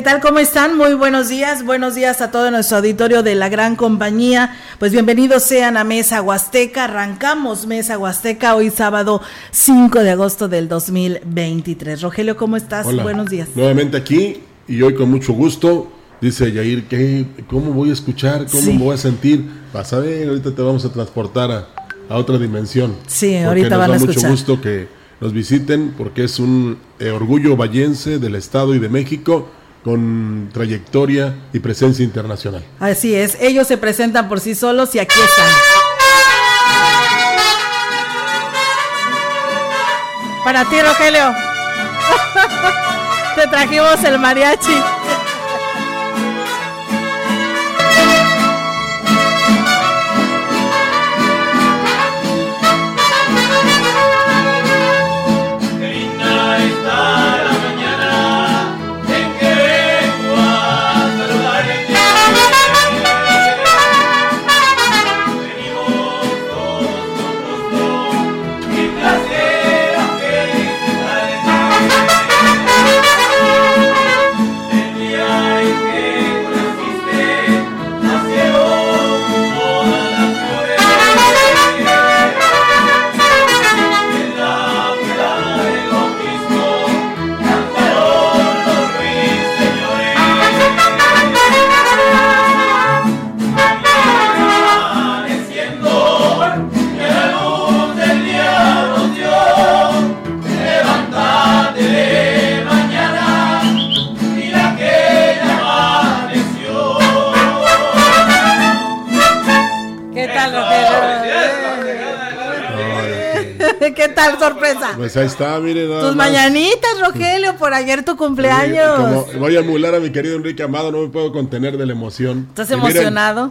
¿Qué tal? ¿Cómo están? Muy buenos días. Buenos días a todo nuestro auditorio de la gran compañía. Pues bienvenidos sean a Mesa Huasteca. Arrancamos Mesa Huasteca hoy sábado 5 de agosto del 2023. Rogelio, ¿cómo estás? Buenos días. Nuevamente aquí y hoy con mucho gusto. Dice Yair, ¿qué, ¿cómo voy a escuchar? ¿Cómo me voy a sentir? Vas a ver, ahorita te vamos a transportar a, otra dimensión. Sí, ahorita van a escuchar. mucho gusto que nos visiten porque es un eh, orgullo vallense del Estado y de México con trayectoria y presencia internacional. Así es, ellos se presentan por sí solos y aquí están. Para ti, Rogelio. Te trajimos el mariachi. Pues ahí está, miren. Tus mañanitas, Rogelio, por ayer tu cumpleaños. como voy a emular a mi querido Enrique Amado, no me puedo contener de la emoción. ¿Estás emocionado?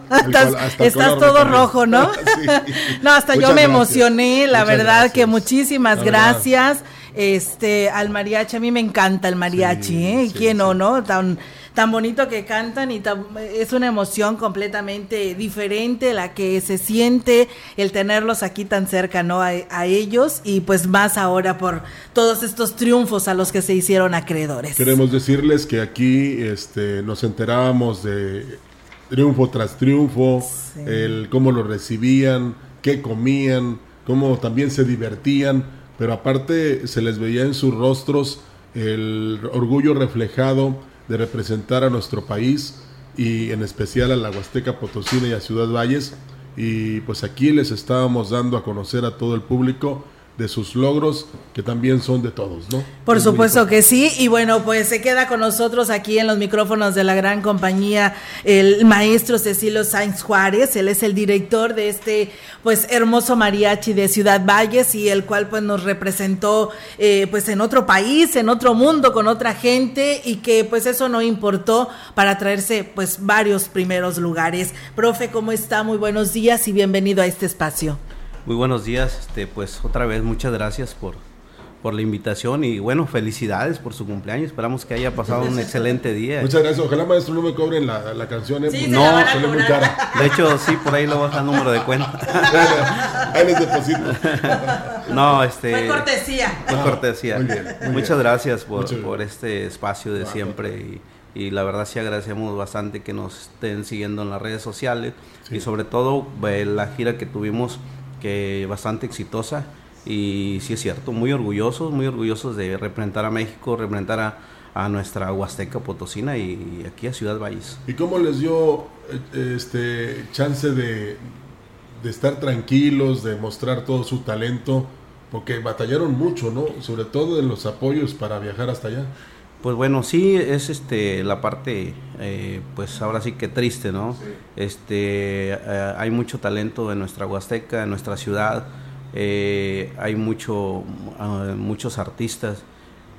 estás, todo rojo, ¿no? no, hasta yo me emocioné, la verdad que muchísimas gracias. Este, al mariachi, a mí me encanta el mariachi, ¿eh? ¿Quién no, no? Tan, tan bonito que cantan y es una emoción completamente diferente la que se siente el tenerlos aquí tan cerca, ¿no? A, ellos y pues más ahora por todos estos triunfos a los que se hicieron acreedores. Queremos decirles que aquí este, nos enterábamos de triunfo tras triunfo, el cómo lo recibían, qué comían, cómo también se divertían, pero aparte se les veía en sus rostros el orgullo reflejado de representar a nuestro país y en especial a la Huasteca Potosina y a Ciudad Valles. Y pues aquí les estábamos dando a conocer a todo el público de sus logros, que también son de todos, ¿no? Por supuesto que sí, y bueno, pues se queda con nosotros aquí en los micrófonos de la gran compañía el maestro Cecilio Sainz Juárez, él es el director de este pues hermoso mariachi de Ciudad Valles y el cual pues nos representó eh, pues en otro país, en otro mundo, con otra gente y que pues eso no importó para traerse pues varios primeros lugares. Profe, ¿cómo está? Muy buenos días y bienvenido a este espacio. Muy buenos días, este, pues otra vez muchas gracias por, por la invitación y bueno, felicidades por su cumpleaños. Esperamos que haya pasado un excelente día. Muchas gracias. Ojalá maestro no me cobren la, la canción. ¿eh? no, sale muy cara. De hecho, sí, por ahí lo baja el número de cuenta. ahí les deposito. no, este. Fue cortesía. Fue cortesía. Muchas gracias por, por este espacio de siempre y y la verdad sí agradecemos bastante que nos estén siguiendo en las redes sociales y sobre todo eh, la gira que tuvimos que bastante exitosa y sí es cierto, muy orgullosos, muy orgullosos de representar a México, representar a, a nuestra Huasteca Potosina y, aquí a Ciudad Valles. ¿Y cómo les dio eh, este chance de, de estar tranquilos, de mostrar todo su talento? Porque batallaron mucho, ¿no? Sobre todo en los apoyos para viajar hasta allá. Pues bueno, sí es este la parte, eh, pues ahora sí que triste, ¿no? Este, eh, hay mucho talento en nuestra Huasteca, en nuestra ciudad, eh, hay mucho, ah, muchos artistas,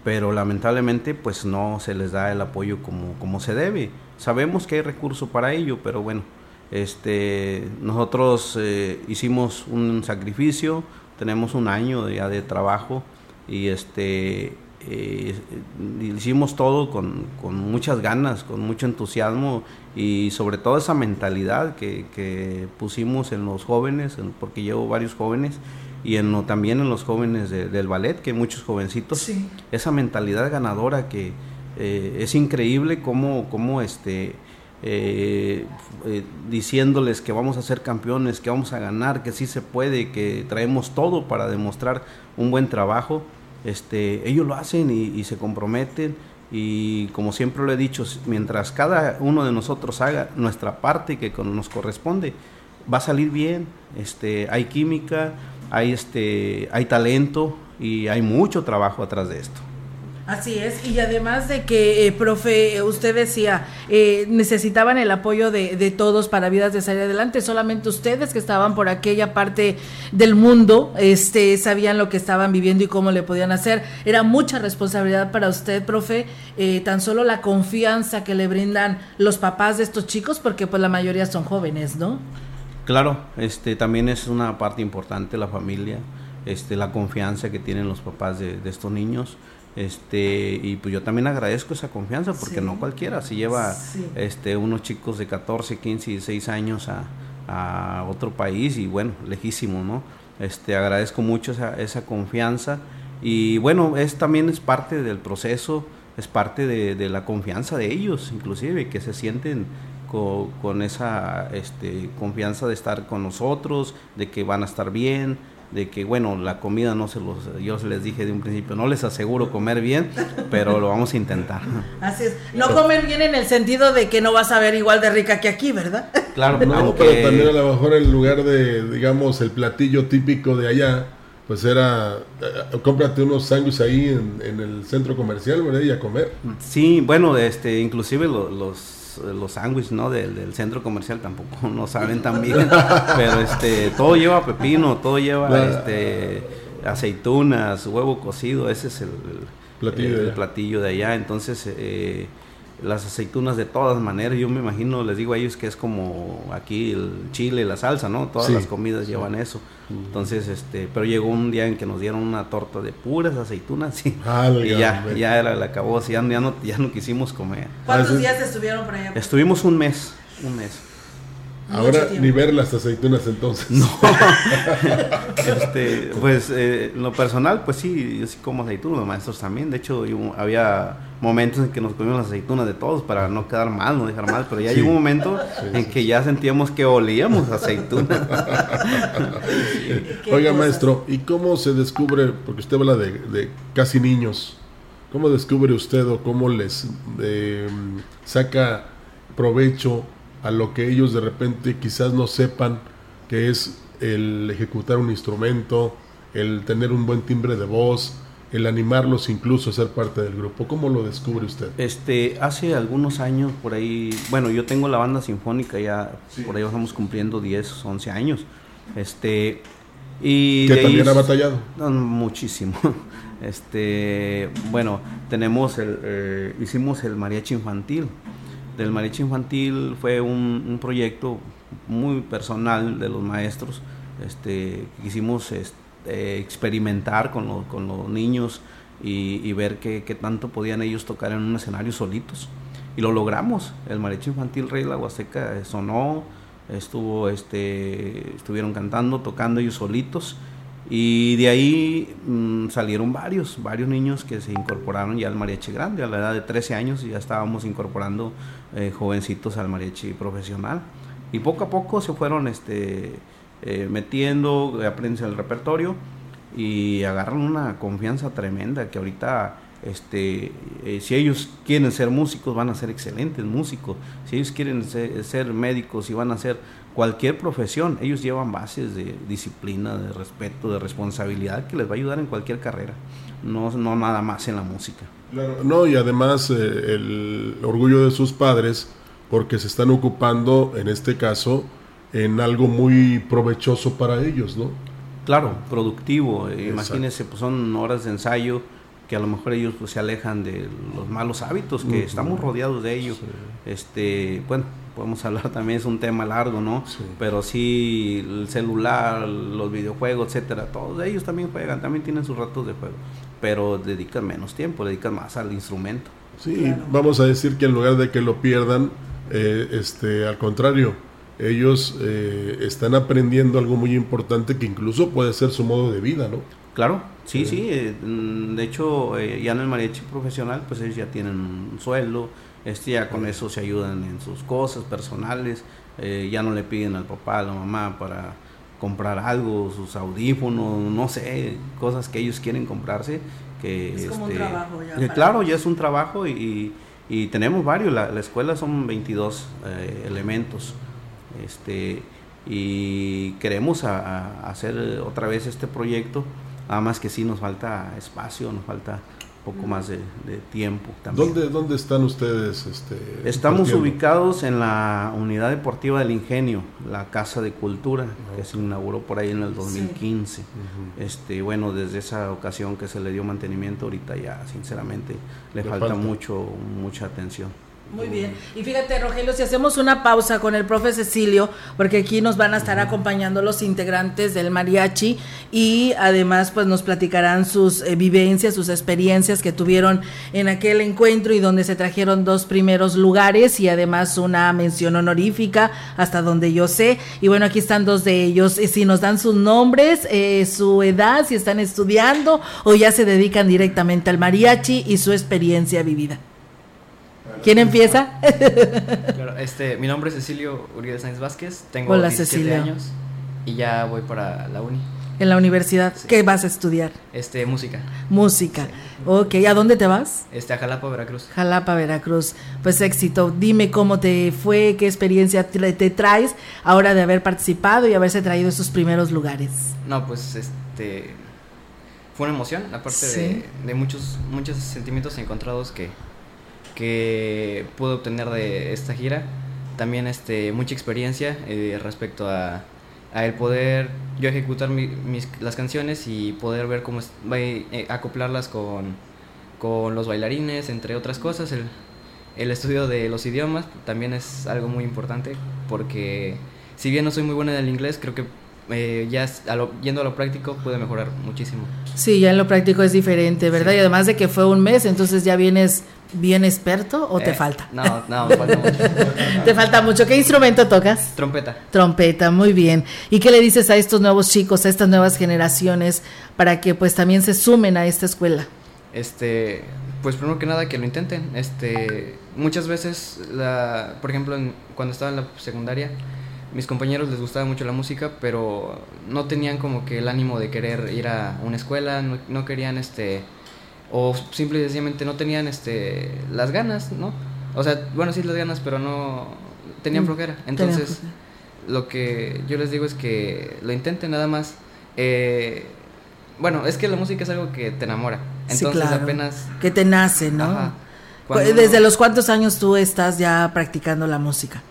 pero lamentablemente pues no se les da el apoyo como, como se debe. Sabemos que hay recursos para ello, pero bueno, este, nosotros hicimos un sacrificio, tenemos un año ya de trabajo y este eh, hicimos todo con, muchas ganas, con mucho entusiasmo y sobre todo esa mentalidad que, pusimos en los jóvenes, porque llevo varios jóvenes y en, también en los jóvenes del ballet, que muchos jovencitos, esa mentalidad ganadora que eh, es increíble cómo, cómo este, eh, diciéndoles que vamos a ser campeones, que vamos a ganar, que sí se puede, que traemos todo para demostrar un buen trabajo este, ellos lo hacen y, se comprometen y como siempre lo he dicho, mientras cada uno de nosotros haga nuestra parte que nos corresponde, va a salir bien, este, hay química, hay, este, hay talento y hay mucho trabajo atrás de esto. Así es, y además de que, eh, profe, usted decía, eh, necesitaban el apoyo de, todos para vidas de salir adelante, solamente ustedes que estaban por aquella parte del mundo, este, sabían lo que estaban viviendo y cómo le podían hacer. Era mucha responsabilidad para usted, profe, eh, tan solo la confianza que le brindan los papás de estos chicos, porque pues la mayoría son jóvenes, ¿no? Claro, este, también es una parte importante la familia, este, la confianza que tienen los papás de estos niños este y pues yo también agradezco esa confianza porque no cualquiera se lleva este unos chicos de 14 15 y 16 años a, a, otro país y bueno lejísimo no este agradezco mucho esa, esa confianza y bueno es también es parte del proceso es parte de, de la confianza de ellos inclusive que se sienten con, con esa este, confianza de estar con nosotros de que van a estar bien de que bueno, la comida no se los, yo les dije de un principio, no les aseguro comer bien, pero lo vamos a intentar. Así es, no comer bien en el sentido de que no vas a ver igual de rica que aquí, ¿verdad? Claro, no, pero también a lo mejor en lugar de, digamos, el platillo típico de allá, pues era, eh, cómprate unos sándwiches ahí en, el centro comercial, ¿verdad? Y a comer. Sí, bueno, este, inclusive los los sándwiches ¿no? Del, centro comercial tampoco no saben tan bien, pero este, todo lleva pepino, todo lleva este, aceitunas, huevo cocido, ese es el, platillo, de allá. Entonces, eh, las aceitunas de todas maneras, yo me imagino, les digo a ellos que es como aquí el chile, la salsa, ¿no? Todas las comidas llevan eso. Entonces, este, pero llegó un día en que nos dieron una torta de puras aceitunas y, ah, y ya, ya era, la acabó, así, ya, no, ya no quisimos comer. ¿Cuántos días estuvieron por allá? Estuvimos un mes, un mes. Ahora ni ver las aceitunas entonces. No. este, pues eh, lo personal, pues sí, yo sí como aceitunas, los maestros también. De hecho, había momentos en que nos comíamos las aceitunas de todos para no quedar mal, no dejar mal, pero ya llegó un momento en que ya sentíamos que olíamos aceitunas. Oiga, maestro, ¿y cómo se descubre, porque usted habla de, casi niños, cómo descubre usted o cómo les eh, saca provecho a lo que ellos de repente quizás no sepan que es el ejecutar un instrumento, el tener un buen timbre de voz, el animarlos incluso a ser parte del grupo. ¿Cómo lo descubre usted? Este, hace algunos años por ahí, bueno, yo tengo la banda sinfónica ya, por ahí vamos cumpliendo 10, 11 años. Este, y que también ha batallado. muchísimo. Este, bueno, tenemos el, eh, hicimos el mariachi infantil del mariachi infantil fue un, proyecto muy personal de los maestros. Este, quisimos este, experimentar con, los niños y, ver qué, tanto podían ellos tocar en un escenario solitos. Y lo logramos. El mariachi infantil Rey de la Huasteca sonó, estuvo, este, estuvieron cantando, tocando ellos solitos y de ahí mm, salieron varios, varios niños que se incorporaron ya al mariachi grande. A la edad de 13 años ya estábamos incorporando eh, jovencitos al mariachi profesional. Y poco a poco se fueron este, eh, metiendo, aprenden el repertorio y agarran una confianza tremenda que ahorita este, eh, si ellos quieren ser músicos, van a ser excelentes músicos. Si ellos quieren ser, ser, médicos y van a ser cualquier profesión, ellos llevan bases de disciplina, de respeto, de responsabilidad que les va a ayudar en cualquier carrera, no, no nada más en la música. no, y además eh, el orgullo de sus padres, porque se están ocupando, en este caso, en algo muy provechoso para ellos, ¿no? Claro, productivo. Imagínense, pues son horas de ensayo que a lo mejor ellos pues, se alejan de los malos hábitos, que estamos rodeados de ellos. Este, bueno, podemos hablar también, es un tema largo, ¿no? Pero sí, el celular, los videojuegos, etcétera, todos ellos también juegan, también tienen sus ratos de juego, pero dedican menos tiempo, dedican más al instrumento. Sí, vamos a decir que en lugar de que lo pierdan, eh, este, al contrario, ellos eh, están aprendiendo algo muy importante que incluso puede ser su modo de vida, ¿no? Claro, sí, sí. Eh, mm, de hecho, ya en el mariachi profesional, pues ellos ya tienen un sueldo, este, ya con eso se ayudan en sus cosas personales, ya no le piden al papá, a la mamá para comprar algo, sus audífonos, no sé, cosas que ellos quieren comprarse. Que, es como un este, trabajo ya. claro, ya es un trabajo y, y tenemos varios, la, la, escuela son 22 elementos este, y queremos hacer otra vez este proyecto, nada más que sí nos falta espacio, nos falta poco más de, tiempo también. ¿Dónde, ¿Dónde, están ustedes? Este, Estamos ubicados en la Unidad Deportiva del Ingenio, la Casa de Cultura, que se inauguró por ahí en el 2015. este, bueno, desde esa ocasión que se le dio mantenimiento, ahorita ya sinceramente le, falta, mucho, mucha atención. Muy bien. Y fíjate, Rogelio, si hacemos una pausa con el profe Cecilio, porque aquí nos van a estar acompañando los integrantes del mariachi y además pues nos platicarán sus eh, vivencias, sus experiencias que tuvieron en aquel encuentro y donde se trajeron dos primeros lugares y además una mención honorífica hasta donde yo sé. Y bueno, aquí están dos de ellos. Si nos dan sus nombres, eh, su edad, si están estudiando o ya se dedican directamente al mariachi y su experiencia vivida. ¿Quién empieza? claro, este, mi nombre es Cecilio Uribe Sáenz Vázquez, tengo Hola, 17 años y ya voy para la uni. En la universidad, ¿qué vas a estudiar? Este, música. Música. Ok, ¿a dónde te vas? Este, a Jalapa, Veracruz. Jalapa, Veracruz. Pues éxito. Dime cómo te fue, qué experiencia te, traes ahora de haber participado y haberse traído esos primeros lugares. No, pues este fue una emoción, aparte de, de muchos muchos sentimientos encontrados que que pude obtener de esta gira. También este, mucha experiencia eh, respecto a, a, el poder yo ejecutar mis, las canciones y poder ver cómo es, eh, acoplarlas con, con los bailarines, entre otras cosas. El, el estudio de los idiomas también es algo muy importante porque si bien no soy muy buena en el inglés, creo que eh, ya yendo a lo práctico puede mejorar muchísimo. Sí, ya en lo práctico es diferente, ¿verdad? Y además de que fue un mes, entonces ya vienes bien experto o te eh, falta? No, no, me falta mucho. te falta mucho. ¿Qué instrumento tocas? Trompeta. Trompeta, muy bien. ¿Y qué le dices a estos nuevos chicos, a estas nuevas generaciones, para que pues también se sumen a esta escuela? Este, pues primero que nada que lo intenten. Este, muchas veces, la, por ejemplo, cuando estaba en la secundaria, mis compañeros les gustaba mucho la música, pero no tenían como que el ánimo de querer ir a una escuela, no, no querían este o simple y sencillamente no tenían este las ganas, ¿no? O sea, bueno, sí las ganas, pero no tenían mm, flojera. Entonces, lo que yo les digo es que lo intenten nada más. Eh, bueno, es que la música es algo que te enamora. Entonces, apenas que te nace, ¿no? ¿Desde los cuántos años tú estás ya practicando la música?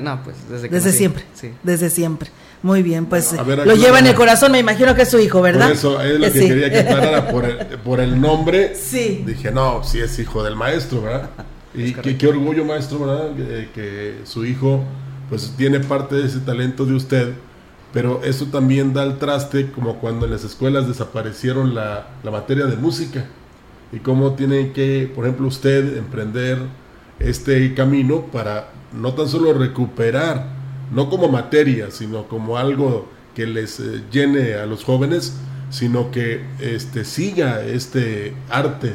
No, pues desde que Desde siempre. Sí. Desde siempre. Muy bien, pues lo lleva en el corazón, me imagino que es su hijo, ¿verdad? Por eso es lo que quería que aclarara por el, por el nombre. Sí. Dije, no, sí es hijo del maestro, ¿verdad? Y qué, orgullo, maestro, ¿verdad? Que, su hijo, pues tiene parte de ese talento de usted, pero eso también da el traste, como cuando en las escuelas desaparecieron la, la materia de música. Y cómo tiene que, por ejemplo, usted emprender este camino para no tan solo recuperar no como materia, sino como algo que les eh, llene a los jóvenes, sino que este, siga este arte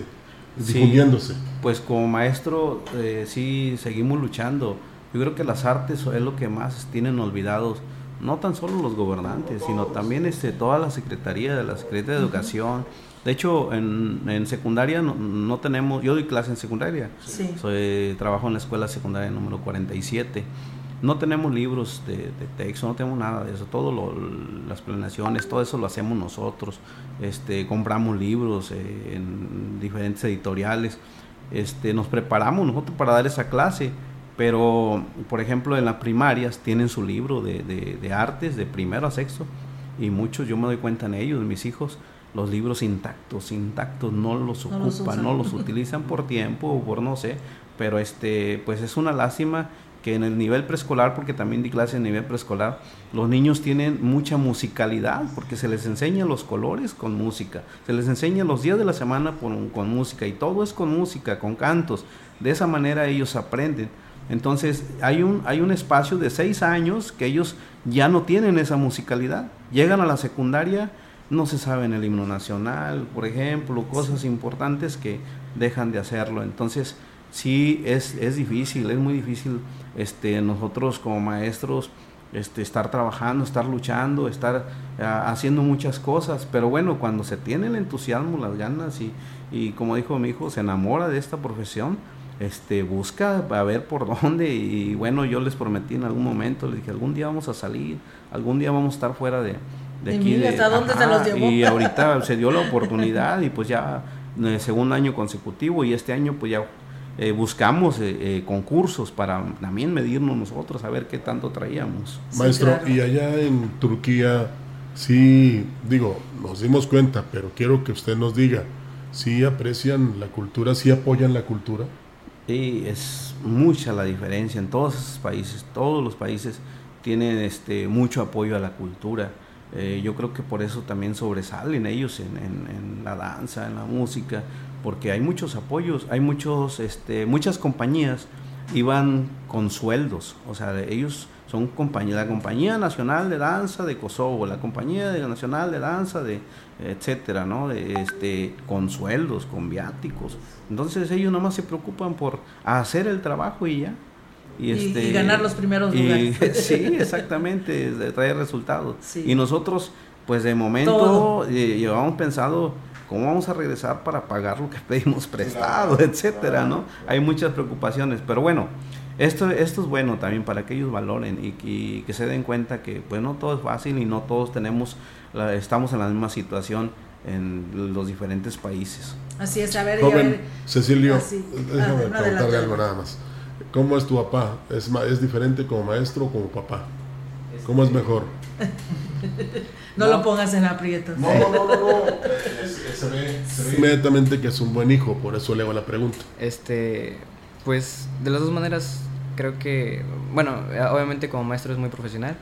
difundiéndose. pues como maestro eh, sí seguimos luchando. Yo creo que las artes es lo que más tienen olvidados, no tan solo los gobernantes, sino también este, toda la Secretaría de la Secretaría de Educación. De hecho, en, en secundaria no, tenemos, yo doy clase en secundaria, sí. Soy, trabajo en la escuela secundaria número 47 no tenemos libros de, texto, no tenemos nada de eso. Todo las planeaciones, todo eso lo hacemos nosotros. Este, compramos libros eh, en diferentes editoriales. Este, nos preparamos nosotros para dar esa clase. Pero, por ejemplo, en las primarias tienen su libro de, artes de primero a sexto. Y muchos, yo me doy cuenta en ellos, mis hijos, los libros intactos, intactos, no los ocupan, no los utilizan por tiempo o por no sé. Pero este, pues es una lástima que en el nivel preescolar, porque también di clase en nivel preescolar, los niños tienen mucha musicalidad, porque se les enseña los colores con música, se les enseña los días de la semana con, con música, y todo es con música, con cantos. De esa manera ellos aprenden. Entonces hay un, hay un espacio de seis años que ellos ya no tienen esa musicalidad. Llegan a la secundaria, no se saben el himno nacional, por ejemplo, cosas importantes que dejan de hacerlo. Entonces, sí es, es difícil, es muy difícil este, nosotros como maestros este, estar trabajando, estar luchando, estar ah, haciendo muchas cosas, pero bueno, cuando se tiene el entusiasmo, las ganas y, y como dijo mi hijo, se enamora de esta profesión, este, busca a ver por dónde. Y bueno, yo les prometí en algún momento, les dije, algún día vamos a salir, algún día vamos a estar fuera de, de aquí. de, ¿Hasta dónde se los llevó? Y ahorita se dio la oportunidad y pues ya eh, segundo año consecutivo y este año pues ya eh, buscamos eh, eh, concursos para también medirnos nosotros, a ver qué tanto traíamos. Maestro, y allá en Turquía, sí, digo, nos dimos cuenta, pero quiero que usted nos diga, ¿sí aprecian la cultura, sí apoyan la cultura? Sí, es mucha la diferencia en todos esos países, todos los países tienen este, mucho apoyo a la cultura. Yo creo que por eso también sobresalen ellos en, en, la danza, en la música, porque hay muchos apoyos, hay muchos, este, muchas compañías iban con sueldos, o sea, ellos son compañía, la compañía nacional de danza de Kosovo, la compañía nacional de danza de etcétera, ¿no? De, este, con sueldos, con viáticos. Entonces ellos nomás se preocupan por hacer el trabajo y ya. Y, este, ganar los primeros lugares. sí, exactamente, de traer resultados. Y nosotros, pues de momento, eh, llevamos pensado ¿Cómo vamos a regresar para pagar lo que pedimos prestado, etcétera, ¿no? Hay muchas preocupaciones, pero bueno, esto, esto es bueno también para que ellos valoren y, que se den cuenta que pues no todo es fácil y no todos tenemos, estamos en la misma situación en los diferentes países. Así es, a ver, Joven, Cecilio, ah, déjame ah, preguntarle algo nada más. ¿Cómo es tu papá? ¿Es, ¿Es diferente como maestro o como papá? ¿Cómo es mejor? No, lo pongas en aprietos. No, no, no, no. se, ve, inmediatamente que es un buen hijo, por eso le hago la pregunta. Este, pues de las dos maneras creo que, bueno, obviamente como maestro es muy profesional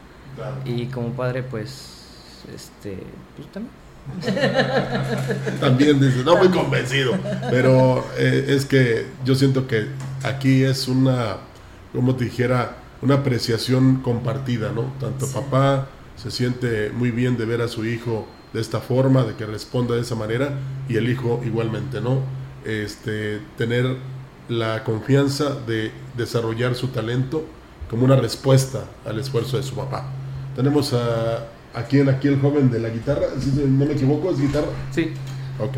y como padre pues, este, pues también. También dice, no muy convencido, pero eh, es que yo siento que aquí es una, como te dijera, una apreciación compartida, ¿no? Tanto papá, se siente muy bien de ver a su hijo de esta forma, de que responda de esa manera, y el hijo igualmente, ¿no? Este, tener la confianza de desarrollar su talento como una respuesta al esfuerzo de su papá. Tenemos a, aquí, aquí el joven de la guitarra, si no me equivoco, ¿es guitarra? Sí. Ok.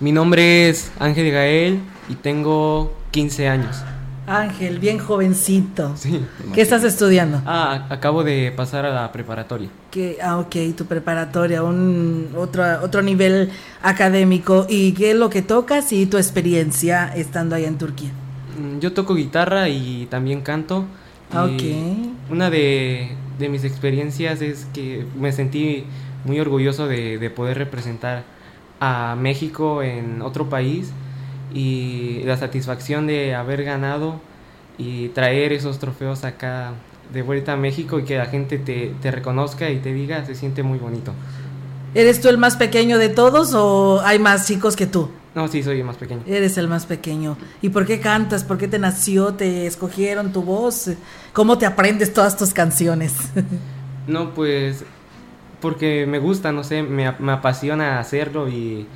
Mi nombre es Ángel Gael y tengo 15 años. Ángel, bien jovencito. ¿Qué estás estudiando? Ah, acabo de pasar a la preparatoria. ¿Qué? Ah, ok, tu preparatoria, un otro, otro nivel académico. ¿Y qué es lo que tocas y tu experiencia estando allá en Turquía? Mm, yo toco guitarra y también canto. Ah, ok. Una de, mis experiencias es que me sentí muy orgulloso de, de poder representar a México en otro país y la satisfacción de haber ganado y traer esos trofeos acá de vuelta a México y que la gente te, te reconozca y te diga, se siente muy bonito. ¿Eres tú el más pequeño de todos o hay más chicos que tú? No, sí, soy el más pequeño. Eres el más pequeño. ¿Y por qué cantas? ¿Por qué te nació? ¿Te escogieron tu voz? ¿Cómo te aprendes todas tus canciones? no, pues porque me gusta, no sé, me, me apasiona hacerlo y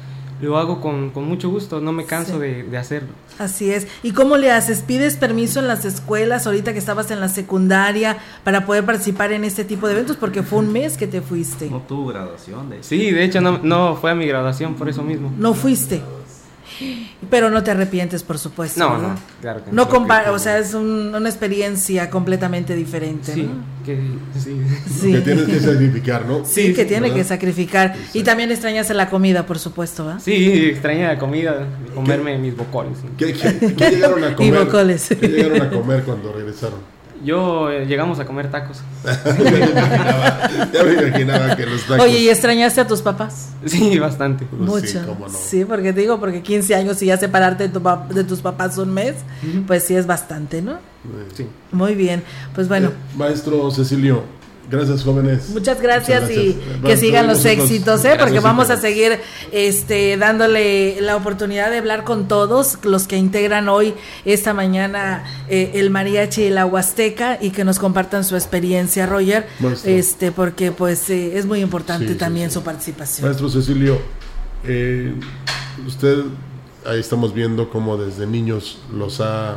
lo hago con, mucho gusto, no me canso de, hacerlo. Así es. ¿Y cómo le haces? ¿Pides permiso en las escuelas ahorita que estabas en la secundaria para poder participar en este tipo de eventos? Porque fue un mes que te fuiste. No tuvo graduación. De Sí, de hecho no, no fue a mi graduación por eso mismo. No fuiste. Pero no te arrepientes, por supuesto. No, no, claro que no. No o sea, es una experiencia completamente diferente. Sí, que, sí. que tienes que sacrificar, ¿no? Sí, que tiene que sacrificar. Y también extrañas la comida, por supuesto, ¿va? Sí, extraña la comida, comerme mis bocoles. ¿Qué, llegaron a comer? ¿Qué llegaron a comer cuando regresaron? Yo eh, llegamos a comer tacos. ya me imaginaba que los tacos. Oye, ¿y extrañaste a tus papás? Sí, bastante. Pues Mucho. Sí, porque te digo, porque 15 años y ya separarte de, tu, de tus papás un mes, pues sí es bastante, ¿no? Sí. Muy bien. Pues bueno. Eh, maestro Cecilio, Gracias, jóvenes. Muchas gracias, y que sigan los éxitos, ¿eh? porque vamos a seguir este, dándole la oportunidad de hablar con todos los que integran hoy, esta mañana, eh, el mariachi y la huasteca y que nos compartan su experiencia, Roger, este porque pues eh, es muy importante también su participación. Maestro Cecilio, usted, ahí estamos viendo cómo desde niños los ha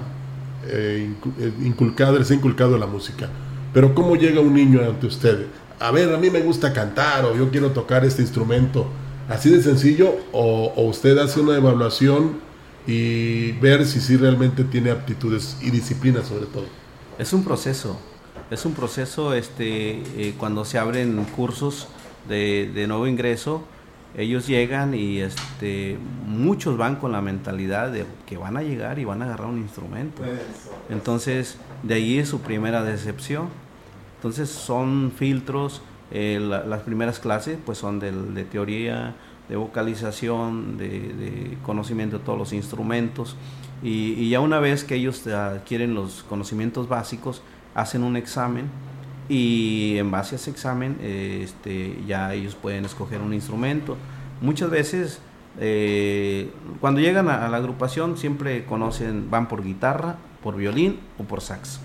inculcado, les ha inculcado la música. Pero ¿cómo llega un niño ante usted? A ver, a mí me gusta cantar o yo quiero tocar este instrumento. ¿Así de sencillo? ¿O, usted hace una evaluación y ver si sí realmente tiene aptitudes y disciplina sobre todo? Es un proceso. Es un proceso este, eh, cuando se abren cursos de, de nuevo ingreso ellos llegan y este muchos van con la mentalidad de que van a llegar y van a agarrar un instrumento. Entonces, de ahí es su primera decepción. Entonces son filtros, eh, las primeras clases pues son de, teoría, de vocalización, de, conocimiento de todos los instrumentos y, ya una vez que ellos adquieren los conocimientos básicos, hacen un examen y en base a ese examen eh, este, ya ellos pueden escoger un instrumento. Muchas veces eh, cuando llegan a, la agrupación siempre conocen, van por guitarra, por violín o por sax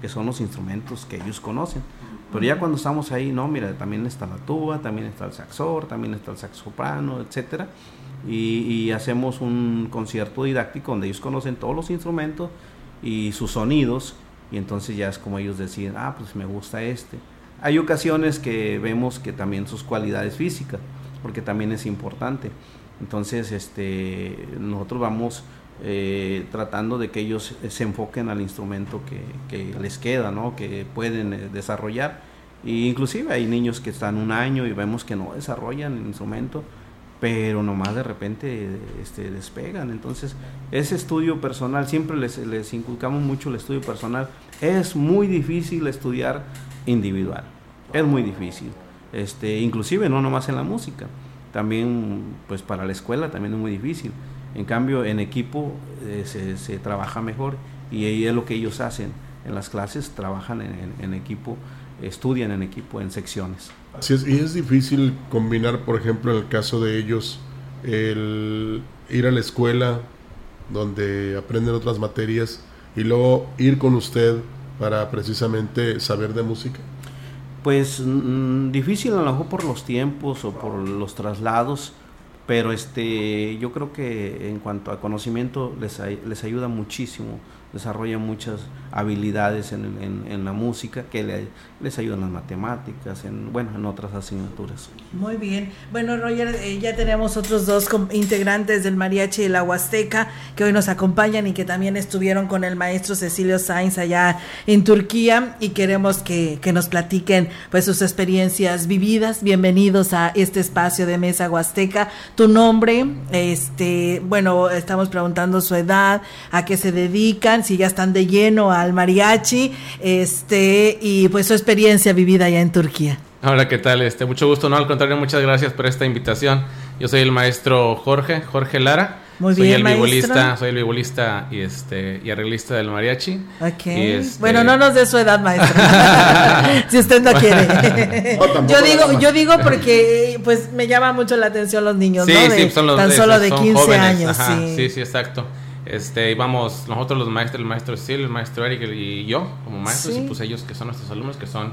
que son los instrumentos que ellos conocen. Pero ya cuando estamos ahí, no, mira, también está la tuba, también está el saxor, también está el saxoprano, etcétera. Y, hacemos un concierto didáctico donde ellos conocen todos los instrumentos y sus sonidos, y entonces ya es como ellos deciden, ah, pues me gusta este. Hay ocasiones que vemos que también sus cualidades físicas, porque también es importante. Entonces, este, nosotros vamos eh, tratando de que ellos se enfoquen al instrumento que, les queda, ¿no? que pueden eh, desarrollar. E inclusive hay niños que están un año y vemos que no desarrollan el instrumento, pero nomás de repente este, despegan. Entonces, ese estudio personal, siempre les, les inculcamos mucho el estudio personal. Es muy difícil estudiar individual, es muy difícil. Este, inclusive no nomás en la música, también pues para la escuela también es muy difícil. En cambio, en equipo eh, se, trabaja mejor y ahí es lo que ellos hacen. En las clases trabajan en, equipo, estudian en equipo, en secciones. Así es, y es difícil combinar, por ejemplo, en el caso de ellos, el ir a la escuela donde aprenden otras materias y luego ir con usted para precisamente saber de música. Pues mm, difícil a lo mejor por los tiempos o por los traslados, pero este yo creo que en cuanto a conocimiento les, les ayuda muchísimo desarrolla muchas habilidades en, en, la música que les ayudan las matemáticas, en, bueno, en otras asignaturas. Muy bien. Bueno, Roger, eh, ya tenemos otros dos integrantes del Mariachi de la Huasteca que hoy nos acompañan y que también estuvieron con el maestro Cecilio Sainz allá en Turquía y queremos que, que nos platiquen pues sus experiencias vividas. Bienvenidos a este espacio de Mesa Huasteca. Tu nombre, este, bueno, estamos preguntando su edad, a qué se dedican si ya están de lleno al mariachi, este, y pues su experiencia vivida allá en Turquía. Hola, ¿qué tal? Este, mucho gusto, no, al contrario, muchas gracias por esta invitación. Yo soy el maestro Jorge, Jorge Lara. Muy soy el vibolista, soy el vibolista y este y arreglista del mariachi. Este bueno, no nos dé su edad, maestro. si usted no quiere. yo digo, yo digo porque pues me llama mucho la atención los niños, ¿no? sí, son los, tan solo de 15 años, sí. sí, sí, exacto. Este, íbamos nosotros los maestros, el maestro Sil, el maestro Eric y yo como maestros, y pues ellos que son nuestros alumnos, que son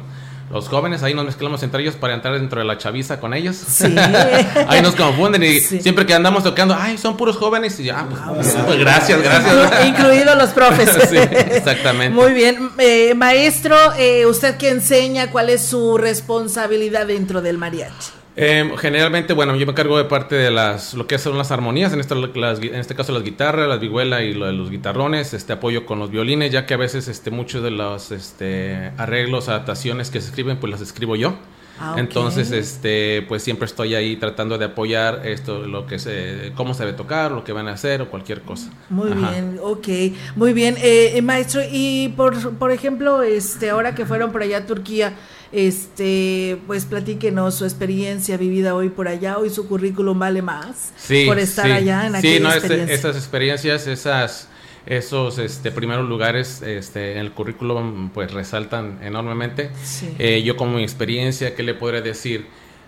los jóvenes, ahí nos mezclamos entre ellos para entrar dentro de la chaviza con ellos. ahí nos confunden y siempre que andamos tocando, ay, son puros jóvenes y ya, pues, pues, gracias, gracias. Incluidos los profes. exactamente. Muy bien. Eh, maestro, eh, ¿usted que enseña? ¿Cuál es su responsabilidad dentro del mariachi? Eh, generalmente, bueno, yo me cargo de parte de las, lo que son las armonías, en, en este caso las guitarras, las vihuelas y lo de los guitarrones, este apoyo con los violines, ya que a veces este, muchos de los este, arreglos, adaptaciones que se escriben, pues las escribo yo. Ah, Entonces, este, pues siempre estoy ahí tratando de apoyar esto, lo que se, cómo se debe tocar, lo que van a hacer o cualquier cosa. Muy bien, ok, muy bien, eh, eh, maestro. Y por, por ejemplo, este, ahora que fueron por allá a Turquía, este, pues platíquenos su experiencia vivida hoy por allá. Hoy su currículum vale más por estar allá en Sí, no, esas experiencias, esas esos este, primeros lugares este, en el currículum pues resaltan enormemente. Eh, yo como mi experiencia, ¿qué le podré decir?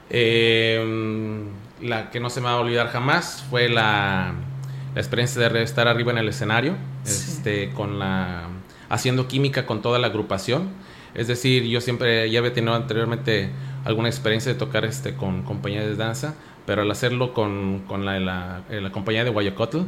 Eh, la que no se me va a olvidar jamás fue la, experiencia de estar arriba en el escenario, este, con la, haciendo química con toda la agrupación. Es decir, yo siempre ya había tenido anteriormente alguna experiencia de tocar este, con compañías de danza, pero al hacerlo con, con la, la, la, compañía de Guayacotl,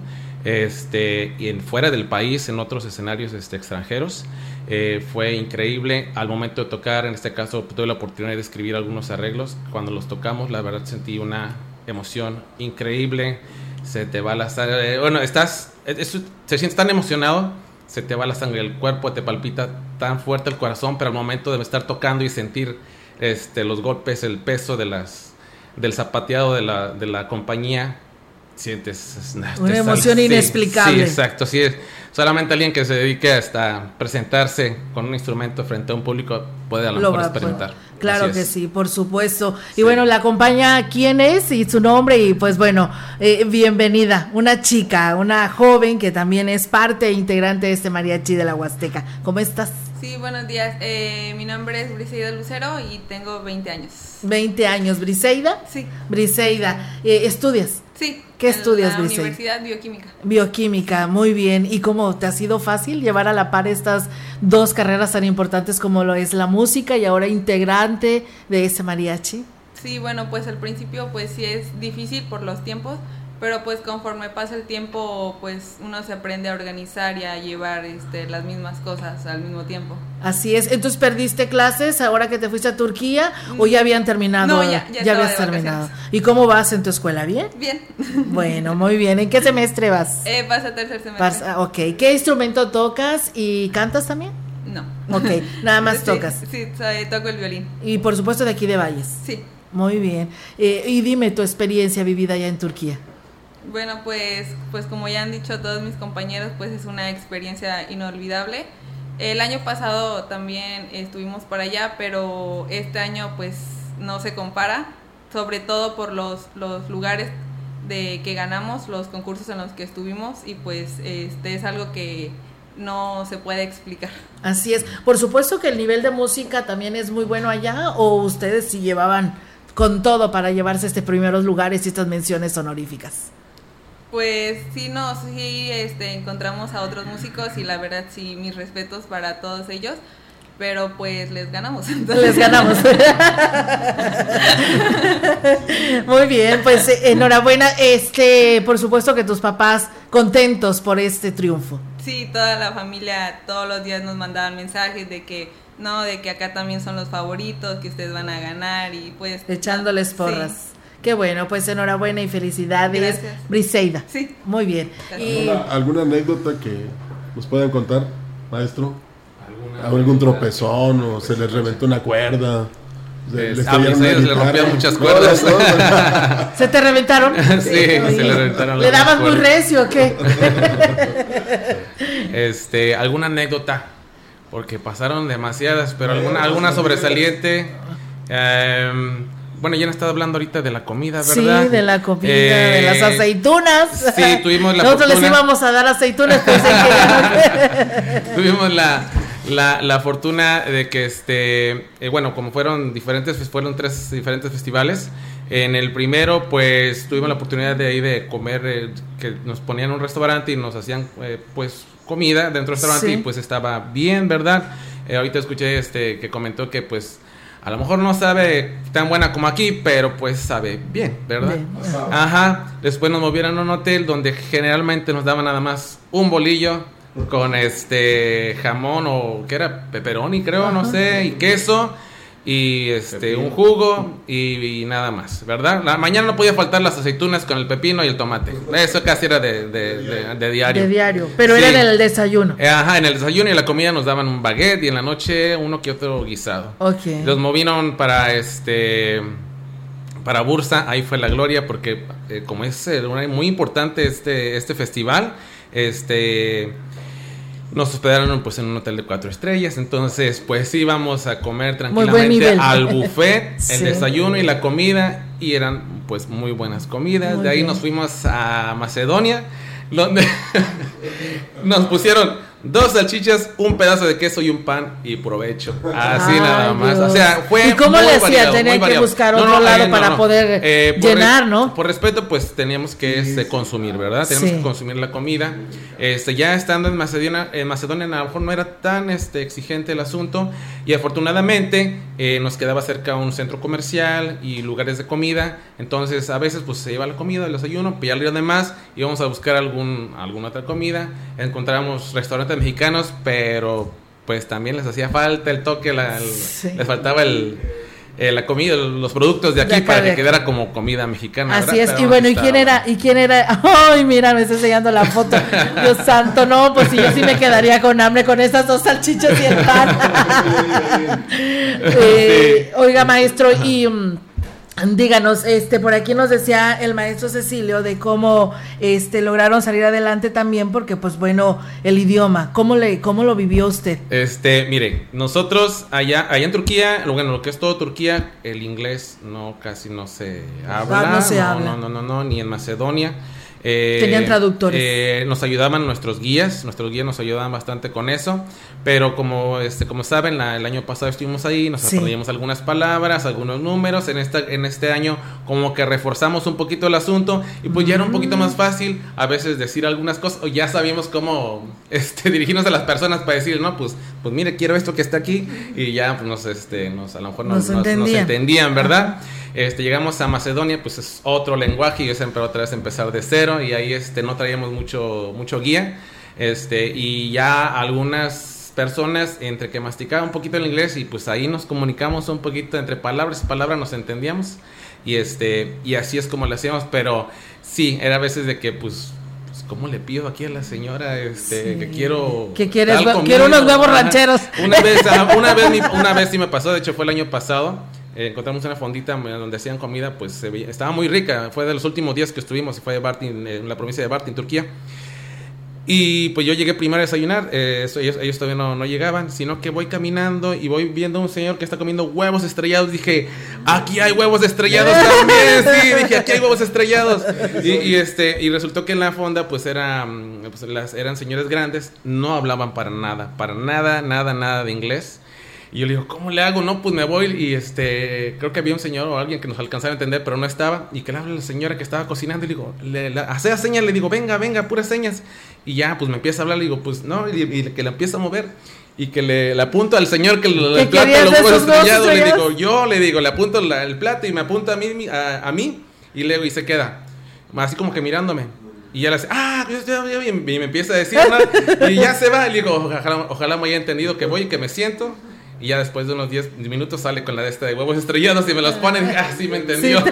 este, y en, fuera del país, en otros escenarios este, extranjeros. Eh, fue increíble. Al momento de tocar, en este caso, tuve la oportunidad de escribir algunos arreglos. Cuando los tocamos, la verdad sentí una emoción increíble. Se te va la sangre. Bueno, estás. se siente tan emocionado. Se te va la sangre del cuerpo, te palpita tan fuerte el corazón, pero al momento de estar tocando y sentir este, los golpes, el peso de las, del zapateado de la, de la compañía, sientes una emoción inexplicable. Sí, exacto, sí, solamente alguien que se dedique hasta presentarse con un instrumento frente a un público puede a lo, mejor experimentar. Claro que sí, por supuesto. Y bueno, la acompaña quién es y su nombre y pues bueno, eh, bienvenida, una chica, una joven que también es parte e integrante de este mariachi de la Huasteca. ¿Cómo estás? Sí, buenos días. Eh, mi nombre es Briseida Lucero y tengo 20 años. 20 años. ¿Briseida? Sí. Briseida. Eh, ¿Estudias? Sí. ¿Qué estudias, la Universidad Bioquímica. Bioquímica, muy bien. ¿Y cómo te ha sido fácil llevar a la par estas dos carreras tan importantes como lo es la música y ahora integrante de ese mariachi? Sí, bueno, pues al principio pues sí es difícil por los tiempos, pero pues conforme pasa el tiempo pues uno se aprende a organizar y a llevar este, las mismas cosas al mismo tiempo. Así es, entonces perdiste clases ahora que te fuiste a Turquía o ya habían terminado? No, ya, ya, habías terminado. ¿Y cómo vas en tu escuela? ¿Bien? Bien. Bueno, muy bien. ¿En qué semestre vas? Eh, vas a tercer semestre. ok, ¿qué instrumento tocas y cantas también? No. Ok, nada más tocas. Sí, toco el violín. Y por supuesto de aquí de Valles. Sí. Muy bien. Eh, y dime tu experiencia vivida allá en Turquía. Bueno, pues, pues como ya han dicho todos mis compañeros, pues es una experiencia inolvidable. El año pasado también estuvimos por allá, pero este año pues no se compara, sobre todo por los, los lugares de que ganamos, los concursos en los que estuvimos y pues este es algo que no se puede explicar. Así es. Por supuesto que el nivel de música también es muy bueno allá o ustedes sí llevaban con todo para llevarse este primeros lugares y estas menciones honoríficas. Pues sí, no, sí, este, encontramos a otros músicos y la verdad sí, mis respetos para todos ellos, pero pues les ganamos. Les ganamos. Muy bien, pues eh, enhorabuena. Este, por supuesto que tus papás contentos por este triunfo. Sí, toda la familia todos los días nos mandaban mensajes de que no, de que acá también son los favoritos, que ustedes van a ganar y pues echándoles porras. Qué bueno, pues enhorabuena y felicidades. Gracias. Briseida. Sí. Muy bien. ¿Alguna, anécdota que nos puedan contar, maestro? ¿Algún tropezón o se les reventó una cuerda? Se, les, rompieron muchas cuerdas. ¿Se te reventaron? sí, se le reventaron ¿Le dabas muy recio o qué? este, ¿Alguna anécdota? Porque pasaron demasiadas, pero alguna, alguna sobresaliente. Eh, bueno, ya han estado hablando ahorita de la comida, ¿verdad? Sí, de la comida, de eh, las aceitunas. Sí, tuvimos la Nosotros les íbamos a dar aceitunas, pues que Tuvimos la, la, la, fortuna de que, este, eh, bueno, como fueron diferentes, pues, fueron tres diferentes festivales. En el primero, pues, tuvimos la oportunidad de ahí de comer, eh, que nos ponían un restaurante y nos hacían, pues, comida dentro del restaurante y pues estaba bien, ¿verdad? ahorita escuché este que comentó que, pues, a lo mejor no sabe tan buena como aquí, pero pues sabe bien, ¿verdad? Ajá. Después nos movieron a un hotel donde generalmente nos daban nada más un bolillo con este jamón o que era pepperoni, creo, no sé, y queso. Y este un jugo y, nada más, ¿verdad? La mañana no podía faltar las aceitunas con el pepino y el tomate. Eso casi era de, diario. De diario, pero era en el desayuno. Eh, ajá, en el desayuno y la comida nos daban un baguette y en la noche uno que otro guisado. Ok. Los movieron para este para Bursa, ahí fue la gloria porque eh, como es eh, muy importante este este festival, este nos hospedaron pues en un hotel de cuatro estrellas, entonces pues íbamos a comer tranquilamente al buffet, el desayuno y la comida y eran pues muy buenas comidas. de ahí nos fuimos a Macedonia, donde nos pusieron Dos salchichas, un pedazo de queso y un pan y provecho. Así nada más. O sea, fue. ¿Y cómo le hacía? Tenía que buscar otro lado para poder eh, llenar, ¿no? Por respeto, pues teníamos que este, consumir, ¿verdad? Teníamos que consumir la comida. Este, ya estando en Macedonia, en Macedonia a lo mejor no era tan este, exigente el asunto. Y afortunadamente eh, nos quedaba cerca un centro comercial y lugares de comida. Entonces, a veces, pues se iba la comida, el desayuno, y al día de más íbamos a buscar algún, alguna otra comida. Encontramos restaurantes mexicanos, pero pues también les hacía falta el toque, les faltaba el, eh, la comida, los productos de aquí para que quedara como comida mexicana. Así es, y bueno, ¿y quién era? ¿Y quién era? Ay, mira, me está enseñando la foto. Dios santo, no, pues si yo sí me quedaría con hambre con estas dos salchichas y el pan. Eh, oiga, maestro, y... Mm, Díganos, este, por aquí nos decía el maestro Cecilio de cómo este lograron salir adelante también, porque pues bueno, el idioma, ¿cómo le, cómo lo vivió usted? Este, mire, nosotros allá, allá en Turquía, bueno, lo que es todo Turquía, el inglés no casi no se habla. no se habla. No, no, no, no, ni en Macedonia. Eh, Tenían traductores. Eh, nos ayudaban nuestros guías, nuestros guías nos ayudaban bastante con eso, pero como este como saben, el año pasado estuvimos ahí, nos aprendimos algunas palabras, algunos números, en esta en este año como que reforzamos un poquito el asunto y pues ya era un poquito más fácil a veces decir algunas cosas o ya sabíamos cómo este dirigirnos a las personas para decir, no, pues pues mire, quiero esto que está aquí y ya pues nos este nos a lo mejor nos, entendían. ¿verdad? Este, llegamos a Macedonia, pues es otro lenguaje y yo siempre otra vez empezar de cero y ahí este, no traíamos mucho, mucho guía. Este, y ya algunas personas entre que masticaban un poquito el inglés y pues ahí nos comunicamos un poquito entre palabras y palabras nos entendíamos. Y este y así es como lo hacíamos pero sí era a veces de que pues, pues cómo le pido aquí a la señora este que quiero que quieres quiero unos huevos rancheros. Una vez una vez una vez sí me pasó de hecho fue el año pasado eh, encontramos una fondita donde hacían comida, pues estaba muy rica. Fue de los últimos días que estuvimos, fue de Bartin, en la provincia de Bartin, Turquía. Y pues yo llegué primero a desayunar, eh, ellos, todavía no, llegaban, sino que voy caminando y voy viendo a un señor que está comiendo huevos estrellados. Dije, aquí hay huevos estrellados también. Sí, dije, aquí hay huevos estrellados. Y, este, y resultó que en la fonda pues, era, pues las, eran señores grandes, no hablaban para nada, para nada, nada, nada de inglés. Y yo le digo, ¿cómo le hago? No, pues me voy y este, creo que había un señor o alguien que nos alcanzaba a entender, pero no estaba. Y que le habla la señora que estaba cocinando y le digo, le, hace señas, le digo, venga, venga, puras señas. Y ya, pues me empieza a hablar, le digo, pues no, y, que le empieza a mover. Y que le, apunto al señor que el, plato lo huevos estrellados, le digo, yo le digo, le apunto el plato y me apunta a mí, a, a mí, y luego y se queda. Así como que mirándome. Y ya le hace, ah, y me empieza a decir, y ya se va. Y le digo, ojalá, ojalá me haya entendido que voy y que me siento. Y ya después de unos 10 minutos sale con la de esta de huevos estrellados y me los ponen. Ah, sí, me entendió.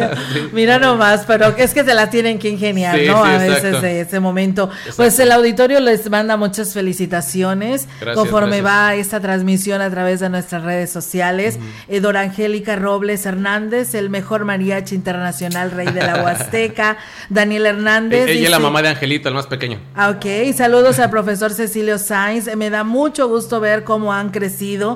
Mira nomás, pero es que se las tienen que ingeniar, ¿no? a veces de ese momento. Pues el auditorio les manda muchas felicitaciones conforme va esta transmisión a través de nuestras redes sociales. Uh Angélica Robles Hernández, el mejor mariachi internacional, rey de la Huasteca. Daniel Hernández. ella es la mamá de Angelito, el más pequeño. Ah, ok, saludos al profesor Cecilio Sainz. Me da mucho gusto ver cómo han crecido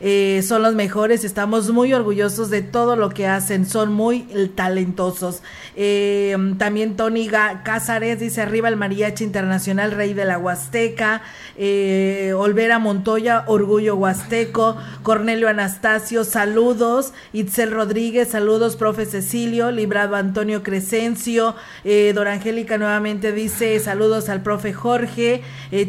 eh, son los mejores, estamos muy orgullosos de todo lo que hacen, son muy talentosos. Eh, también Tony Cázares dice arriba el mariachi internacional rey de la Huasteca, eh, Olvera Montoya, orgullo huasteco, Cornelio Anastasio, saludos, Itzel Rodríguez, saludos, profe Cecilio, Librado Antonio Crescencio, eh, Dora Angélica nuevamente dice saludos al profe Jorge,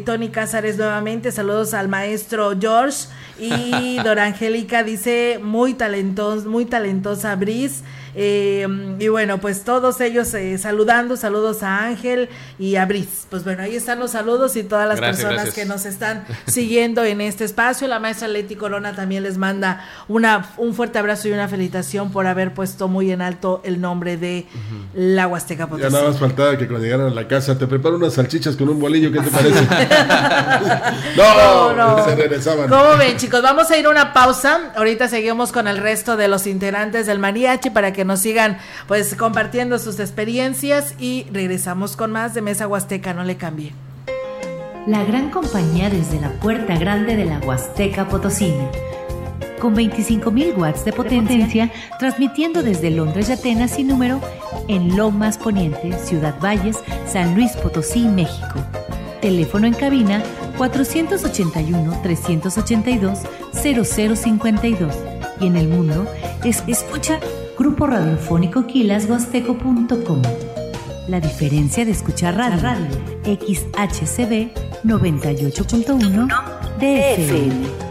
Tony Cázares nuevamente, saludos al maestro George. Y Dora Angélica dice muy talentosa, muy talentosa Brice. Eh, y bueno, pues todos ellos eh, saludando, saludos a Ángel y a Bris. Pues bueno, ahí están los saludos y todas las personas que nos están siguiendo en este espacio. La maestra Leti Corona también les manda una, un fuerte abrazo y una felicitación por haber puesto muy en alto el nombre de la Huasteca Potosí. Ya nada más faltaba que cuando llegaran a la casa te preparo unas salchichas con un bolillo, ¿qué te parece? no, no, se regresaban. ¿Cómo ven, chicos? Vamos a ir a una pausa. Ahorita seguimos con el resto de los integrantes del mariachi para que nos sigan pues compartiendo sus experiencias y regresamos con más de Mesa Huasteca, no le cambie. La gran compañía desde la puerta grande de la Huasteca Potosina. Con 25.000 watts de potencia, transmitiendo desde Londres y Atenas sin número en Lomas Poniente, Ciudad Valles, San Luis Potosí, México. Teléfono en cabina 481-382-0052. Y en el mundo es escucha Grupo Radiofónico Quilasguasteco.com. La diferencia de escuchar radio, radio XHCB 98.1 DFM.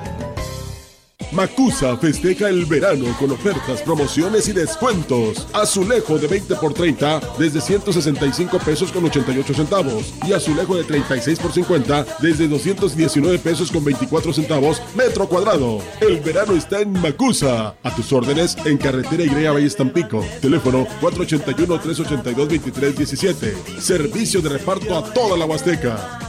Macusa festeja el verano con ofertas, promociones y descuentos. Azulejo de 20 por 30 desde 165 pesos con 88 centavos. Y azulejo de 36 por 50 desde 219 pesos con 24 centavos metro cuadrado. El verano está en Macusa. A tus órdenes en carretera Y Valle Tampico. Teléfono 481-382-2317. Servicio de reparto a toda la Huasteca.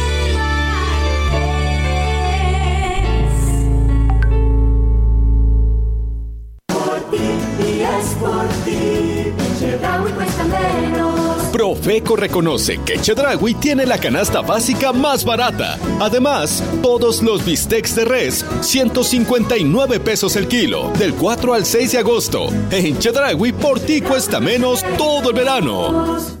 Profeco reconoce que Chedragui tiene la canasta básica más barata. Además, todos los bistecs de res, 159 pesos el kilo, del 4 al 6 de agosto. En Chedragui, por ti cuesta menos todo el verano.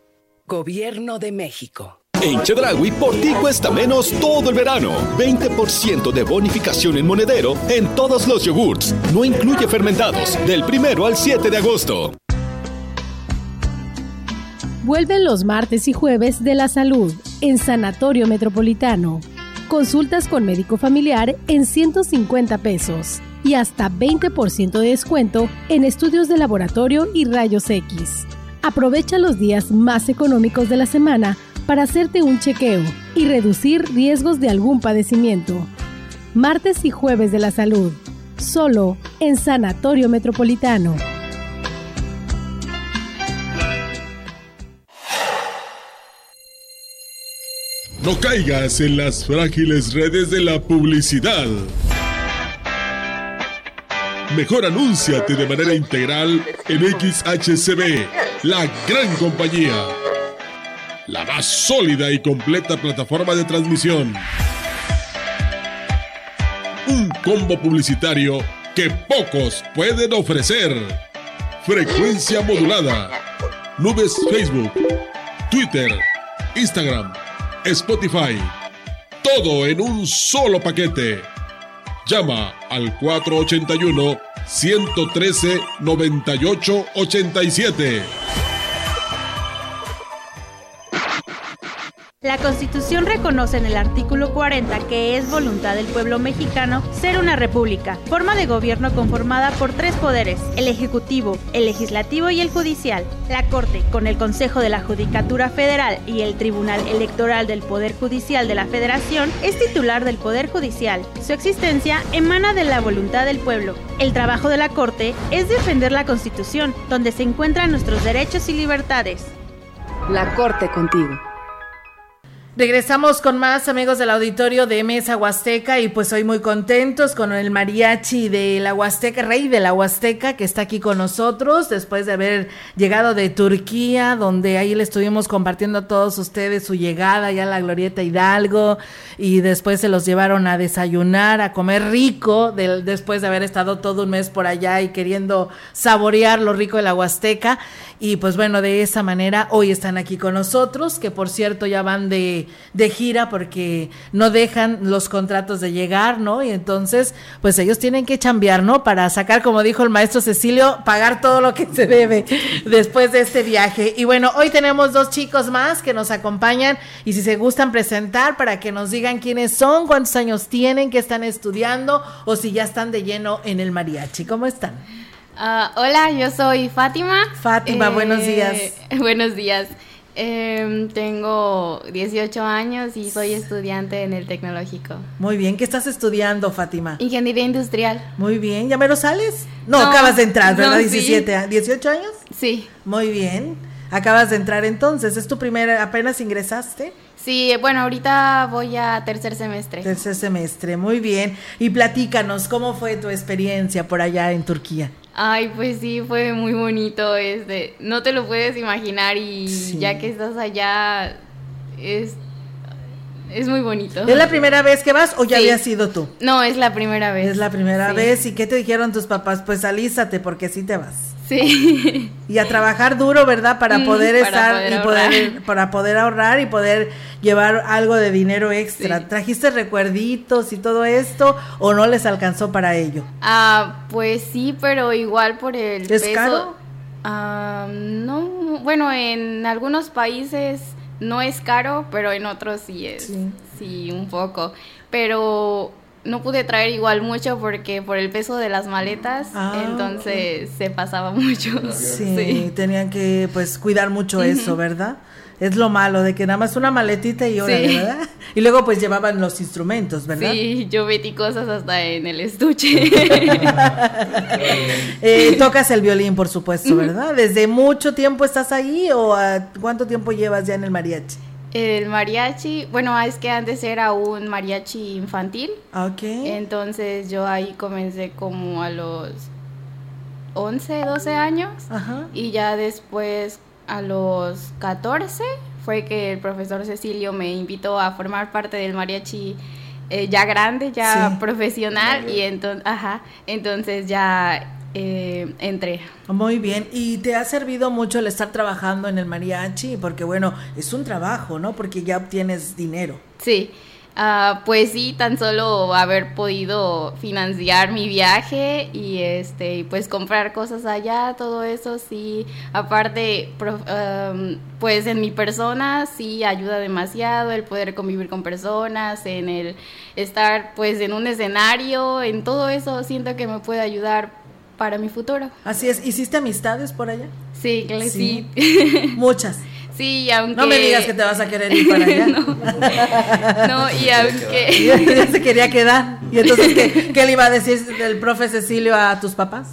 Gobierno de México. En Chedragui por ti cuesta menos todo el verano. 20% de bonificación en monedero en todos los yogurts. No incluye fermentados. Del primero al 7 de agosto. Vuelven los martes y jueves de la salud en Sanatorio Metropolitano. Consultas con médico familiar en 150 pesos y hasta 20% de descuento en estudios de laboratorio y rayos X. Aprovecha los días más económicos de la semana para hacerte un chequeo y reducir riesgos de algún padecimiento. Martes y jueves de la salud, solo en Sanatorio Metropolitano. No caigas en las frágiles redes de la publicidad. Mejor anúnciate de manera integral en XHCB, la gran compañía. La más sólida y completa plataforma de transmisión. Un combo publicitario que pocos pueden ofrecer. Frecuencia modulada. Nubes Facebook, Twitter, Instagram, Spotify. Todo en un solo paquete Llama al 481 113 98 La Constitución reconoce en el artículo 40 que es voluntad del pueblo mexicano ser una república, forma de gobierno conformada por tres poderes, el Ejecutivo, el Legislativo y el Judicial. La Corte, con el Consejo de la Judicatura Federal y el Tribunal Electoral del Poder Judicial de la Federación, es titular del Poder Judicial. Su existencia emana de la voluntad del pueblo. El trabajo de la Corte es defender la Constitución, donde se encuentran nuestros derechos y libertades. La Corte contigo. Regresamos con más amigos del auditorio de Mesa Huasteca y pues hoy muy contentos con el mariachi de la Huasteca, rey de la Huasteca, que está aquí con nosotros después de haber llegado de Turquía, donde ahí le estuvimos compartiendo a todos ustedes su llegada ya a la Glorieta Hidalgo y después se los llevaron a desayunar, a comer rico, después de haber estado todo un mes por allá y queriendo saborear lo rico de la Huasteca. Y pues bueno, de esa manera hoy están aquí con nosotros, que por cierto ya van de, de, gira porque no dejan los contratos de llegar, ¿no? Y entonces, pues ellos tienen que chambear, ¿no? Para sacar, como dijo el maestro Cecilio, pagar todo lo que se debe después de este viaje. Y bueno, hoy tenemos dos chicos más que nos acompañan y si se gustan presentar para que nos digan quiénes son, cuántos años tienen, qué están estudiando o si ya están de lleno en el mariachi. ¿Cómo están? Ah, hola, yo soy Fátima. Fátima, buenos eh, días. Buenos días. Em, tengo 18 años y soy estudiante en el tecnológico. Muy bien, ¿qué estás estudiando, Fátima? Ingeniería industrial. Muy bien, ¿ya me lo sales? No, acabas de entrar, ¿verdad? 17, ¿18 años? Sí. Muy bien, acabas de entrar entonces, ¿es tu primera, apenas ingresaste? Sí, bueno, ahorita voy a tercer semestre. Tercer semestre, muy bien. Y platícanos, ¿cómo fue tu experiencia por allá en Turquía? Ay, pues sí, fue muy bonito, este, no te lo puedes imaginar y ya que estás allá es es muy bonito. ¿Es la primera vez que vas o ya había sido tú? No, es la primera vez. Es la primera vez. ¿Y qué te dijeron tus papás? Pues alízate porque sí te vas. Sí. Y a trabajar duro, ¿verdad? Para mm, poder estar y poder para poder ahorrar y poder llevar algo de dinero extra. ¿Trajiste recuerditos y todo esto o no les alcanzó para ello? Ah, pues sí, pero igual por el ¿Es caro? Ah, no, bueno, en algunos países no es caro, pero en otros sí es. sí un poco. Pero no pude traer igual mucho porque por el peso de las maletas, ah, entonces se pasaba mucho. Sí, tenían que pues cuidar mucho eso, ¿verdad? Es lo malo de que nada más una maletita y ahora, ¿verdad? Y luego pues llevaban los instrumentos, ¿verdad? Sí, yo metí cosas hasta en el estuche. Eh, tocas el violín, por supuesto, ¿verdad? ¿Desde mucho tiempo estás ahí o cuánto tiempo llevas ya en el mariachi? El mariachi, bueno, es que antes era un mariachi infantil. Ok. Entonces yo ahí comencé como a los 11, 12 años. Ajá. Y ya después a los 14 fue que el profesor Cecilio me invitó a formar parte del mariachi eh, ya grande, ya profesional. Y entonces, ajá, entonces ya eh, entré. Muy bien, y te ha servido mucho el estar trabajando en el mariachi, porque bueno, es un trabajo, ¿no? Porque ya obtienes dinero. Sí, ah, pues sí, tan solo haber podido financiar mi viaje y este, pues comprar cosas allá, todo eso sí, aparte, pues en mi persona sí ayuda demasiado el poder convivir con personas, en el estar pues en un escenario, en todo eso siento que me puede ayudar para mi futuro. Así es. ¿Hiciste amistades por allá? Sí, claro, sí. Muchas. Sí, aunque... No me digas que te vas a querer ir para allá. no. y aunque... Ya, se quería quedar. ¿Y entonces ¿qué, qué le iba a decir el profe Cecilio a tus papás?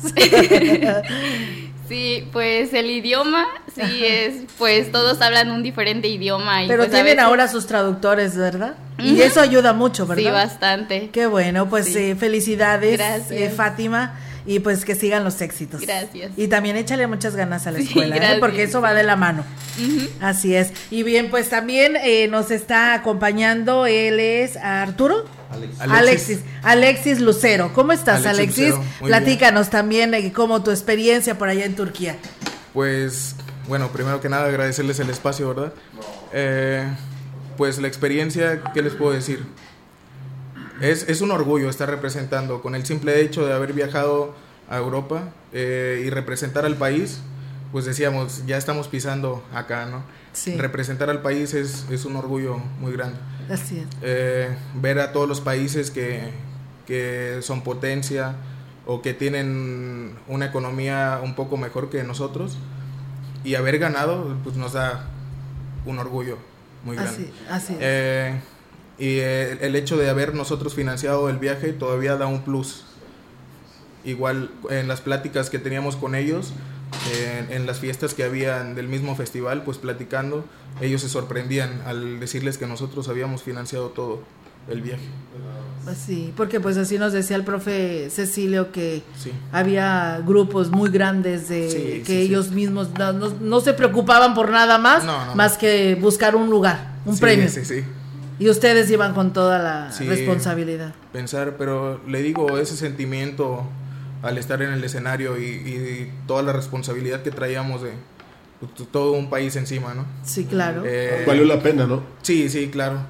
Sí, pues el idioma, sí es, pues todos hablan un diferente idioma. Y Pero pues tienen ahora sus traductores, ¿verdad? Y eso ayuda mucho, ¿verdad? Sí, bastante. Qué bueno, pues eh, felicidades, eh, Fátima y pues que sigan los éxitos. Gracias. Y también échale muchas ganas a la escuela, ¿eh? porque eso va de la mano. Así es. Y bien, pues también eh, nos está acompañando, él es Arturo. Alexis. Alexis. Lucero. ¿Cómo estás, Alexis? Platícanos también eh, cómo tu experiencia por allá en Turquía. Pues, bueno, primero que nada agradecerles el espacio, ¿verdad? pues la experiencia, ¿qué les puedo decir? Es, es, un orgullo estar representando con el simple hecho de haber viajado a Europa eh, y representar al país, pues decíamos, ya estamos pisando acá, ¿no? Sí. Representar al país es, es, un orgullo muy grande. Así es. Eh, ver a todos los países que, que son potencia o que tienen una economía un poco mejor que nosotros y haber ganado, pues nos da un orgullo muy grande. Así, así eh, y el, hecho de haber nosotros financiado el viaje todavía da un plus. Igual en las pláticas que teníamos con ellos, en, las fiestas que habían del mismo festival, pues platicando, ellos se sorprendían al decirles que nosotros habíamos financiado todo el viaje. Pues sí, porque pues así nos decía el profe Cecilio que había grupos muy grandes de que ellos mismos no, se preocupaban por nada más, más que buscar un lugar, un premio. Y ustedes iban con toda la responsabilidad. Pensar, pero le digo, ese sentimiento al estar en el escenario y, toda la responsabilidad que traíamos de todo un país encima, ¿no? Sí, claro. Eh, Valió la pena, ¿no? Sí, sí, claro.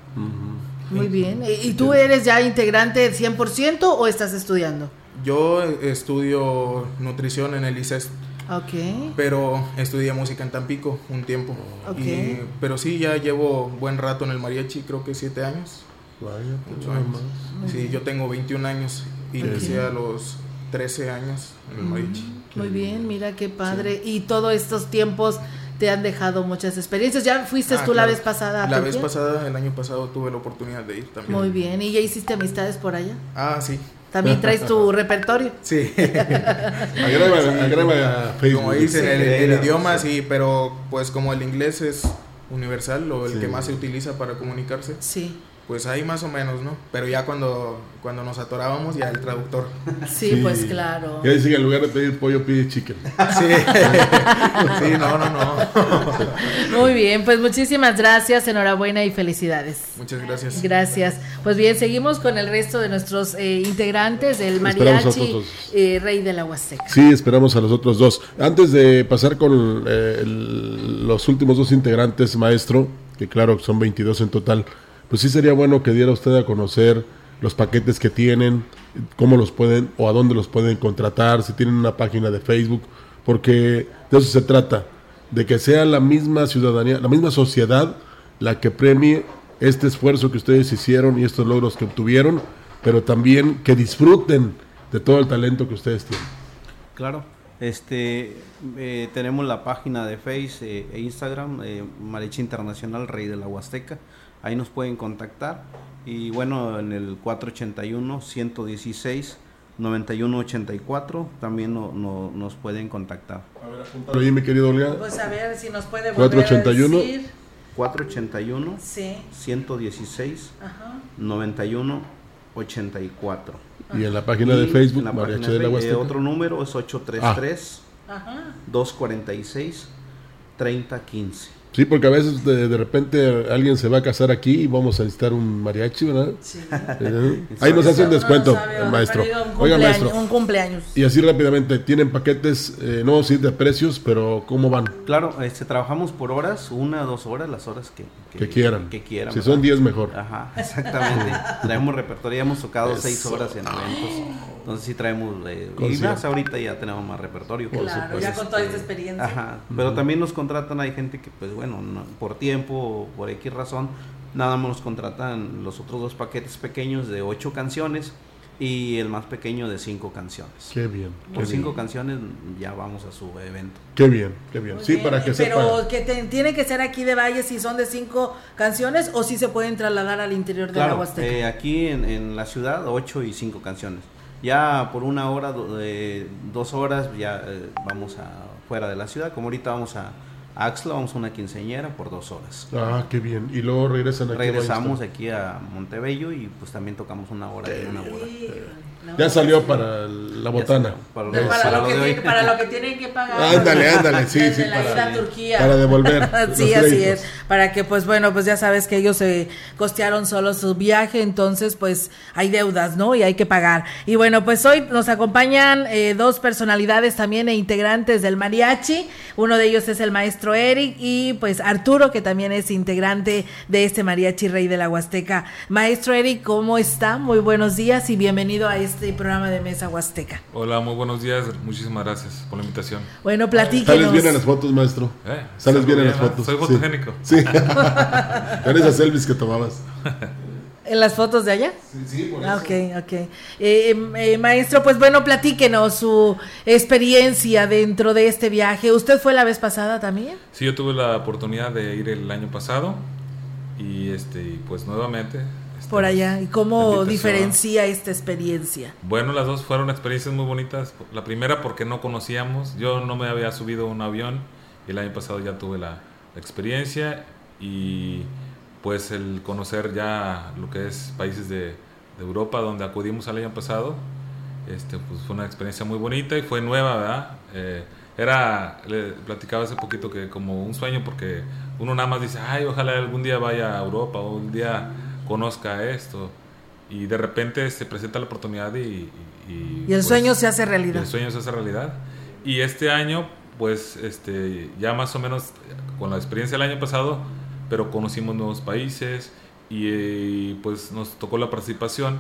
Muy bien. ¿Y tú eres ya integrante 100% o estás estudiando? Yo estudio nutrición en el ICES. Ok. Pero estudié música en Tampico un tiempo. Ok. pero sí, ya llevo buen rato en el mariachi, creo que siete años. Vaya, años. Sí, yo tengo 21 años y okay. a los 13 años en el mariachi. Muy bien, mira qué padre. Y todos estos tiempos te han dejado muchas experiencias. ¿Ya fuiste ah, tú la vez pasada? la vez pasada, el año pasado, tuve la oportunidad de ir también. Muy bien. ¿Y ya hiciste amistades por allá? Ah, sí. ¿También traes tu repertorio? Sí. agrega, Facebook. Como dicen, el, idioma sí, pero pues como el inglés es universal o el que más se utiliza para comunicarse. Sí pues ahí más o menos, ¿no? Pero ya cuando, cuando nos atorábamos, ya el traductor. Sí, pues claro. Ya dicen que en lugar de pedir pollo, pide chicken. Sí, sí no, no, no. Muy bien, pues muchísimas gracias, enhorabuena y felicidades. Muchas gracias. Gracias. Pues bien, seguimos con el resto de nuestros eh, integrantes del mariachi eh, Rey de la Huasteca. Sí, esperamos a los otros dos. Antes de pasar con eh, los últimos dos integrantes, maestro, que claro, son 22 en total, pues sí sería bueno que diera usted a conocer los paquetes que tienen, cómo los pueden o a dónde los pueden contratar, si tienen una página de Facebook, porque de eso se trata, de que sea la misma ciudadanía, la misma sociedad la que premie este esfuerzo que ustedes hicieron y estos logros que obtuvieron, pero también que disfruten de todo el talento que ustedes tienen. Claro, este eh, tenemos la página de Facebook eh, e Instagram, eh, Internacional Rey de la Huasteca ahí nos pueden contactar. Y bueno, en el 481-116-9184 también no, no, nos pueden contactar. A ver, apúntalo ahí, mi querido Olga. Pues a ver si nos puede volver 481. a decir. 481 sí. 116 Ajá. 91 84. Y en la página de Facebook, la María página de la Huasteca. Otro número es 833 ah. 246 3015. Sí, porque a veces de, repente alguien se va a casar aquí y vamos a necesitar un mariachi, ¿verdad? Sí. Eh, ahí nos hace un descuento, el maestro. Oiga, maestro. Un cumpleaños. Y así rápidamente, ¿tienen paquetes, eh, no sí de precios, pero cómo van? Claro, este, trabajamos por horas, una, dos horas, las horas que, que, quieran. Que quieran. Si son diez, mejor. Ajá, exactamente. Traemos repertorio, hemos tocado seis horas en eventos. Entonces sí traemos, eh, y más ahorita ya tenemos más repertorio. Claro, ya con toda esta experiencia. Ajá, pero también nos contratan, hay gente que pues bueno, por tiempo, por X razón, nada más nos contratan los otros dos paquetes pequeños de ocho canciones y el más pequeño de cinco canciones. Qué bien. Por cinco canciones ya vamos a su evento. Qué bien, qué bien. sí, para que Pero que tiene que ser aquí de Valle si son de cinco canciones o si se pueden trasladar al interior de la Huasteca. Eh, aquí en, la ciudad ocho y cinco canciones. Ya por una hora, dos horas ya eh, vamos a fuera de la ciudad, como ahorita vamos a Axla, vamos a una quinceñera por dos horas. Ah, qué bien. Y luego regresan aquí. Regresamos aquí a Montebello y pues también tocamos una hora y una hora ya salió para la botana. Para, lo, que tienen que pagar. Ándale, ándale, sí, sí. Para, Turquía. para devolver. sí, así es. Para que, pues bueno, pues ya sabes que ellos se costearon solo su viaje, entonces pues hay deudas, ¿no? Y hay que pagar. Y bueno, pues hoy nos acompañan eh, dos personalidades también e integrantes del mariachi. Uno de ellos es el maestro Eric y pues Arturo, que también es integrante de este mariachi Rey de la Huasteca. Maestro Eric, ¿cómo está? Muy buenos días y bienvenido a este este programa de Mesa Huasteca. Hola, muy buenos días. Muchísimas gracias por la invitación. Bueno, platíquenos. Sales bien en las fotos, maestro. ¿Eh? Sales bien, en las fotos. Soy fotogénico. Sí. Eres esas selfies que tomabas. ¿En las fotos de allá? Sí, sí, por ah, eso. ok, ok. Eh, eh, maestro, pues bueno, platíquenos su experiencia dentro de este viaje. ¿Usted fue la vez pasada también? Sí, yo tuve la oportunidad de ir el año pasado y este pues nuevamente por allá. ¿Y cómo diferencia esta experiencia? Bueno, las dos fueron experiencias muy bonitas. La primera porque no conocíamos, yo no me había subido a un avión y el año pasado ya tuve la, experiencia y pues el conocer ya lo que es países de, Europa donde acudimos el año pasado, este, pues fue una experiencia muy bonita y fue nueva, ¿verdad? Eh, era, le platicaba hace poquito que como un sueño porque uno nada más dice, ay, ojalá algún día vaya a Europa o un día conozca esto. Y de repente se presenta la oportunidad y... Y, el pues, sueño se hace realidad. el sueño se hace realidad. Y este año, pues, este, ya más o menos con la experiencia del año pasado, pero conocimos nuevos países y pues nos tocó la participación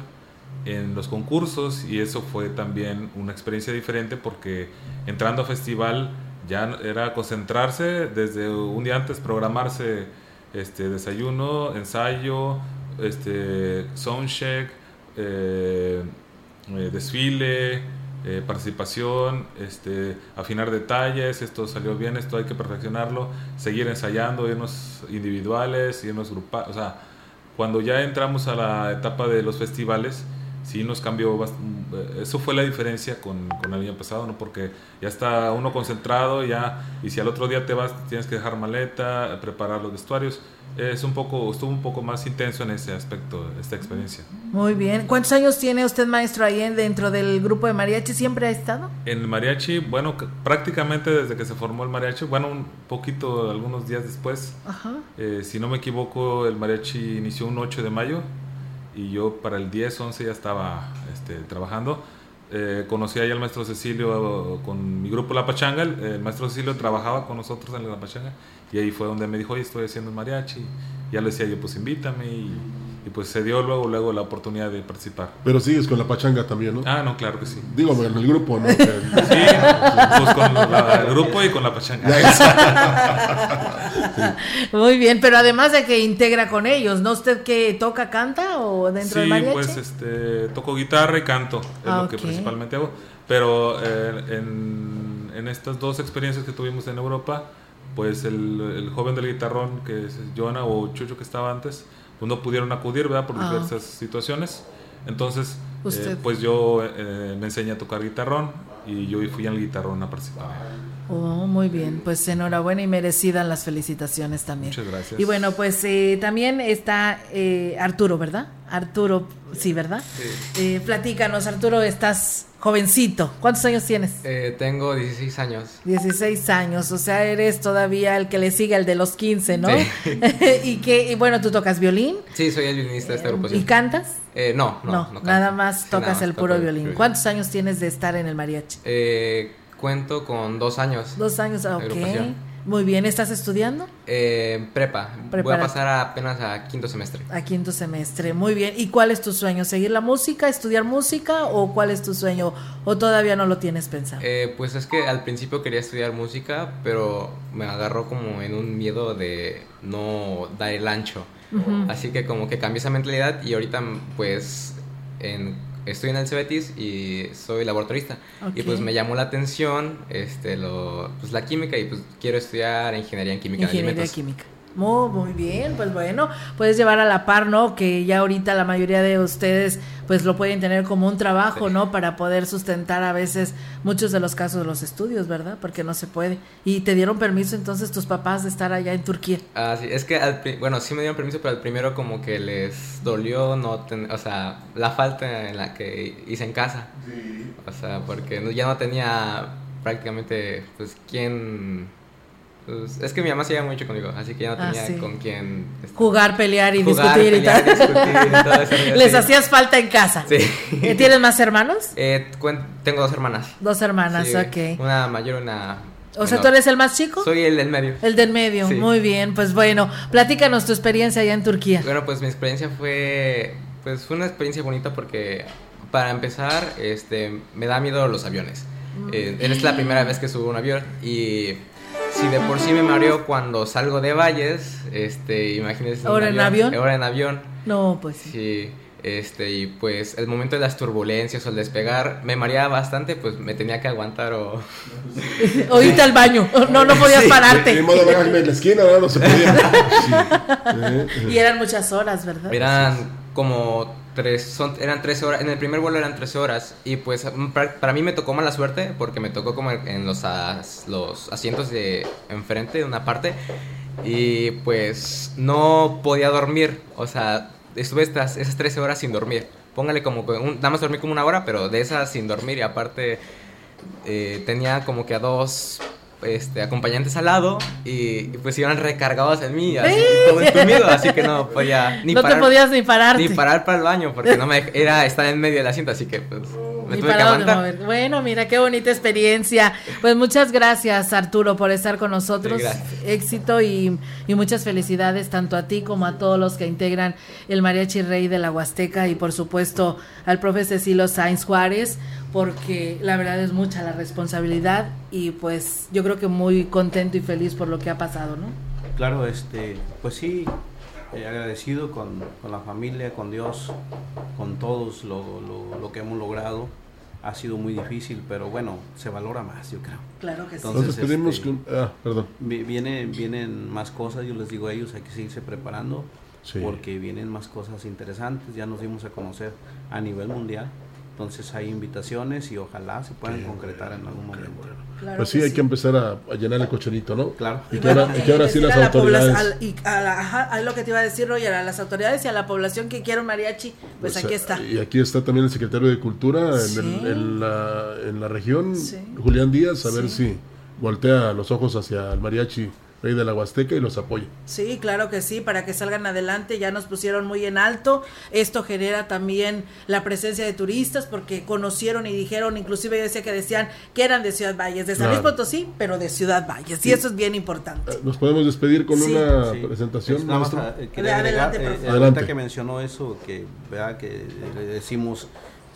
en los concursos y eso fue también una experiencia diferente porque entrando a festival ya era concentrarse desde un día antes, programarse este desayuno, ensayo, este soundcheck, eh, eh, desfile, eh, participación, este, afinar detalles, esto salió bien, esto hay que perfeccionarlo, seguir ensayando, irnos individuales, irnos grupales, o sea, cuando ya entramos a la etapa de los festivales, sí nos cambió, eso fue la diferencia con, con, el año pasado, ¿no? Porque ya está uno concentrado, ya, y si al otro día te vas, tienes que dejar maleta, preparar los vestuarios, es un poco, estuvo un poco más intenso en ese aspecto, esta experiencia. Muy bien. ¿Cuántos años tiene usted, maestro, ahí dentro del grupo de mariachi? ¿Siempre ha estado? En el mariachi, bueno, prácticamente desde que se formó el mariachi, bueno, un poquito, algunos días después. Ajá. Eh, si no me equivoco, el mariachi inició un 8 de mayo y yo para el 10, 11 ya estaba este, trabajando. Eh, conocí ahí al maestro Cecilio con mi grupo La Pachanga. El, maestro Cecilio trabajaba con nosotros en La Pachanga y ahí fue donde me dijo, oye, estoy haciendo mariachi. Y ya le decía yo, pues invítame y, pues se dio luego, luego la oportunidad de participar. Pero sigues con La Pachanga también, ¿no? Ah, no, claro que sí. Digo, en el grupo, ¿no? sí, pues con el grupo y con La Pachanga. Muy bien, pero además de que integra con ellos, ¿no? ¿Usted qué toca, canta o dentro del mariachi? pues este, toco guitarra y canto, es lo que principalmente hago. Pero eh, en, en estas dos experiencias que tuvimos en Europa, pues el, joven del guitarrón, que es Jonah o Chucho que estaba antes, pues no pudieron acudir, ¿verdad? Por ah. diversas situaciones. Entonces, eh, pues yo eh, me enseñé a tocar guitarrón y yo fui al guitarrón a participar. Oh, muy bien, pues enhorabuena y merecidas las felicitaciones también. Muchas gracias. Y bueno, pues eh, también está Arturo, ¿verdad? Arturo, sí, ¿verdad? Sí. platícanos, Arturo, estás Jovencito, ¿cuántos años tienes? Eh, tengo 16 años. 16 años, o sea, eres todavía el que le sigue al de los 15, ¿no? Sí. y que, y bueno, tú tocas violín. Sí, soy el violinista de esta agrupación. ¿Y cantas? Eh, no, no, no, nada más tocas el puro violín. ¿Cuántos años tienes de estar en el mariachi? Eh, cuento con dos años. Dos años, ok. Muy bien, ¿estás estudiando? Eh, prepa. Voy a pasar apenas a quinto semestre. A quinto semestre, muy bien. ¿Y cuál es tu sueño? ¿Seguir la música, estudiar música o cuál es tu sueño? ¿O todavía no lo tienes pensado? Eh, pues es que al principio quería estudiar música, pero me agarró como en un miedo de no dar el ancho. Así que como que cambié esa mentalidad y ahorita pues en estoy en el Cebetis y soy laboratorista. Y pues me llamó la atención este, lo, pues, la química y pues quiero estudiar ingeniería en química. Ingeniería química. Muy, muy bien, pues bueno, puedes llevar a la par, ¿no? Que ya ahorita la mayoría de ustedes pues lo pueden tener como un trabajo, ¿no? Para poder sustentar a veces muchos de los casos de los estudios, ¿verdad? Porque no se puede. Y te dieron permiso entonces tus papás de estar allá en Turquía. Ah, sí, es que, bueno, sí me dieron permiso, pero al primero como que les dolió no tener, o sea, la falta en la que hice en casa. Sí. O sea, porque ya no tenía prácticamente, pues, quién pues, es que mi mamá se lleva mucho conmigo, así que ya no ah, tenía con quién este, jugar, pelear y discutir y tal. Les hacías falta en casa. Sí. Eh, ¿Tienes más hermanos? Eh, tengo dos hermanas. Dos hermanas, ok. Una mayor una o sea, ¿tú eres el más chico? Soy el del medio. El del medio, muy bien. Pues bueno, platícanos tu experiencia allá en Turquía. Bueno, pues mi experiencia fue, pues fue una experiencia bonita porque para empezar, este, me da miedo los aviones. Mm. Eh, es la primera vez que subo un avión y si de por sí me mareo cuando salgo de valles, este, imagínense. ¿Ahora en avión? Ahora en avión. No, pues. Sí. Este, y pues el momento de las turbulencias o el despegar me mareaba bastante, pues me tenía que aguantar o. o irte al baño. No, no podías pararte. modo en la esquina, no, no se podía. y eran muchas horas, ¿verdad? Eran como tres, son, eran 13 horas, en el primer vuelo eran 13 horas y pues para, mí me tocó mala suerte porque me tocó como en los, los asientos de enfrente de una parte y pues no podía dormir, o sea, estuve estas, esas 13 horas sin dormir. Póngale como, un, nada más dormí como una hora, pero de esas sin dormir y aparte eh, tenía como que a dos este, acompañantes al lado y, pues iban recargados en mí, así, todo entumido, así que no podía ni no te podías ni parar. Ni parar para el baño porque no me era estar en medio del asiento, así que pues me tuve que Bueno, mira qué bonita experiencia. Pues muchas gracias Arturo por estar con nosotros. Éxito y, y, muchas felicidades tanto a ti como a todos los que integran el Mariachi Rey de la Huasteca y por supuesto al profe Cecilio Sainz Juárez porque la verdad es mucha la responsabilidad y pues yo creo que muy contento y feliz por lo que ha pasado, ¿no? Claro, este, pues sí, eh, agradecido con, la familia, con Dios, con todos lo, lo, que hemos logrado. Ha sido muy difícil, pero bueno, se valora más, yo creo. Claro que sí. Entonces pedimos que... Ah, perdón. Viene, vienen más cosas, yo les digo a ellos, hay que seguirse preparando, porque vienen más cosas interesantes, ya nos dimos a conocer a nivel mundial entonces hay invitaciones y ojalá se puedan concretar en algún momento. pues sí, hay que empezar a, llenar el cochinito, ¿no? Claro. Y, que, ahora, sí las autoridades. y a, lo que te iba a decir, Roger, a las autoridades y a la población que quiere un mariachi, pues, pues aquí está. Y aquí está también el secretario de Cultura en, la, en la región, Julián Díaz, a ver si voltea los ojos hacia el mariachi Rey de la Huasteca y los apoya. Sí, claro que sí, para que salgan adelante, ya nos pusieron muy en alto. Esto genera también la presencia de turistas porque conocieron y dijeron, inclusive yo decía que decían que eran de Ciudad Valles, de San Luis Potosí, pero de Ciudad Valles, y eso es bien importante. Eh, nos podemos despedir con una presentación. Eh, adelante, eh, adelante. que mencionó eso, que vea que decimos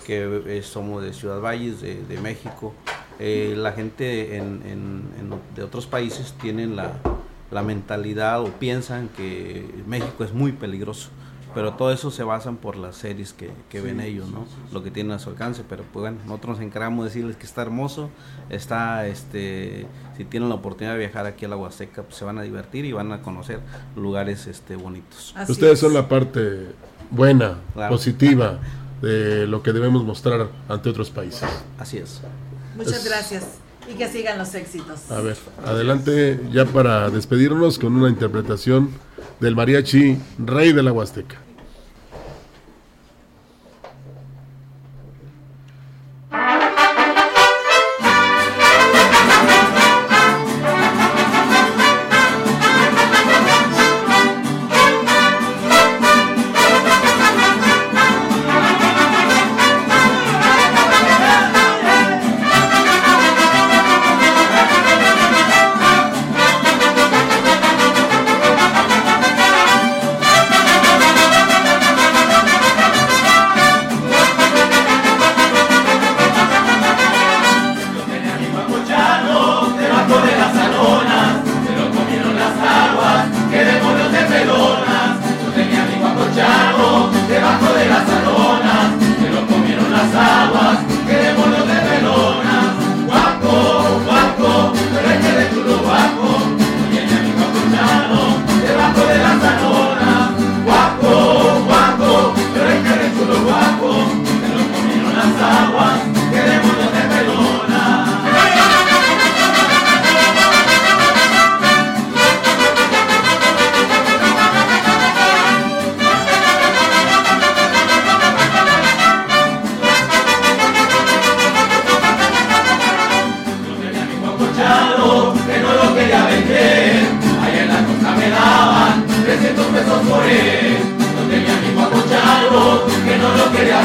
que somos de Ciudad Valles, de, de México eh, la gente en, de otros países tienen la, mentalidad o piensan que México es muy peligroso. Pero todo eso se basan por las series que, ven ellos, ¿no? Lo que tienen a su alcance. Pero pues bueno, nosotros nos encargamos de decirles que está hermoso, está, este, si tienen la oportunidad de viajar aquí a la Huasteca, pues se van a divertir y van a conocer lugares este, bonitos. Ustedes son la parte buena, positiva de lo que debemos mostrar ante otros países. Así es. Muchas gracias y que sigan los éxitos. A ver, adelante ya para despedirnos con una interpretación del mariachi Rey de la Huasteca.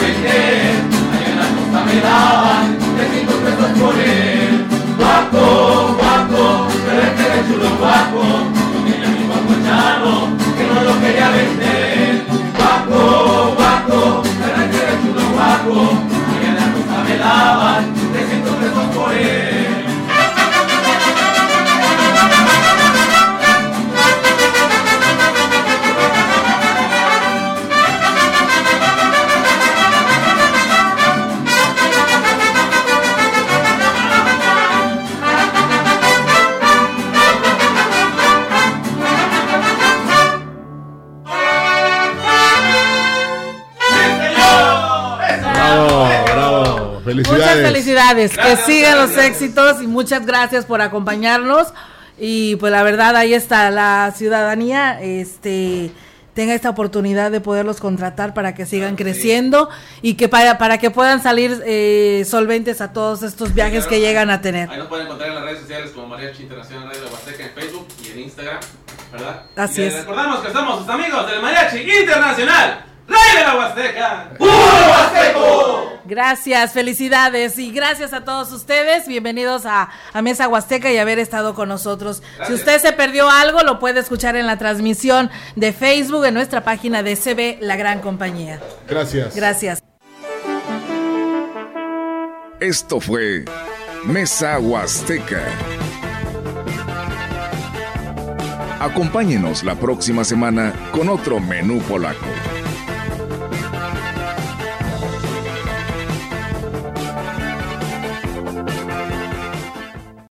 vender. Allá en la costa me daban 300 pesos por él. Guapo, guapo, pero es que era chulo guapo. Yo tenía mi guapo chano que no lo quería vender. Guapo, guapo, pero es que era chulo guapo. Felicidades, que sigan los éxitos y muchas gracias por acompañarnos. Y pues la verdad ahí está la ciudadanía, este tenga esta oportunidad de poderlos contratar para que sigan creciendo y que para, para que puedan salir eh, solventes a todos estos viajes que llegan a tener. Ahí nos pueden encontrar en las redes sociales como Mariachi Internacional Radio Huasteca en Facebook y en Instagram, ¿verdad? Así es. Recordamos que somos sus amigos del Mariachi Internacional. ¡Rey de la Huasteca! ¡Puro Huasteco! Gracias, felicidades y gracias a todos ustedes. Bienvenidos a, Mesa Huasteca y haber estado con nosotros. Si usted se perdió algo, lo puede escuchar en la transmisión de Facebook en nuestra página de CB La Gran Compañía. Gracias. Gracias. Esto fue Mesa Huasteca. Acompáñenos la próxima semana con otro menú polaco.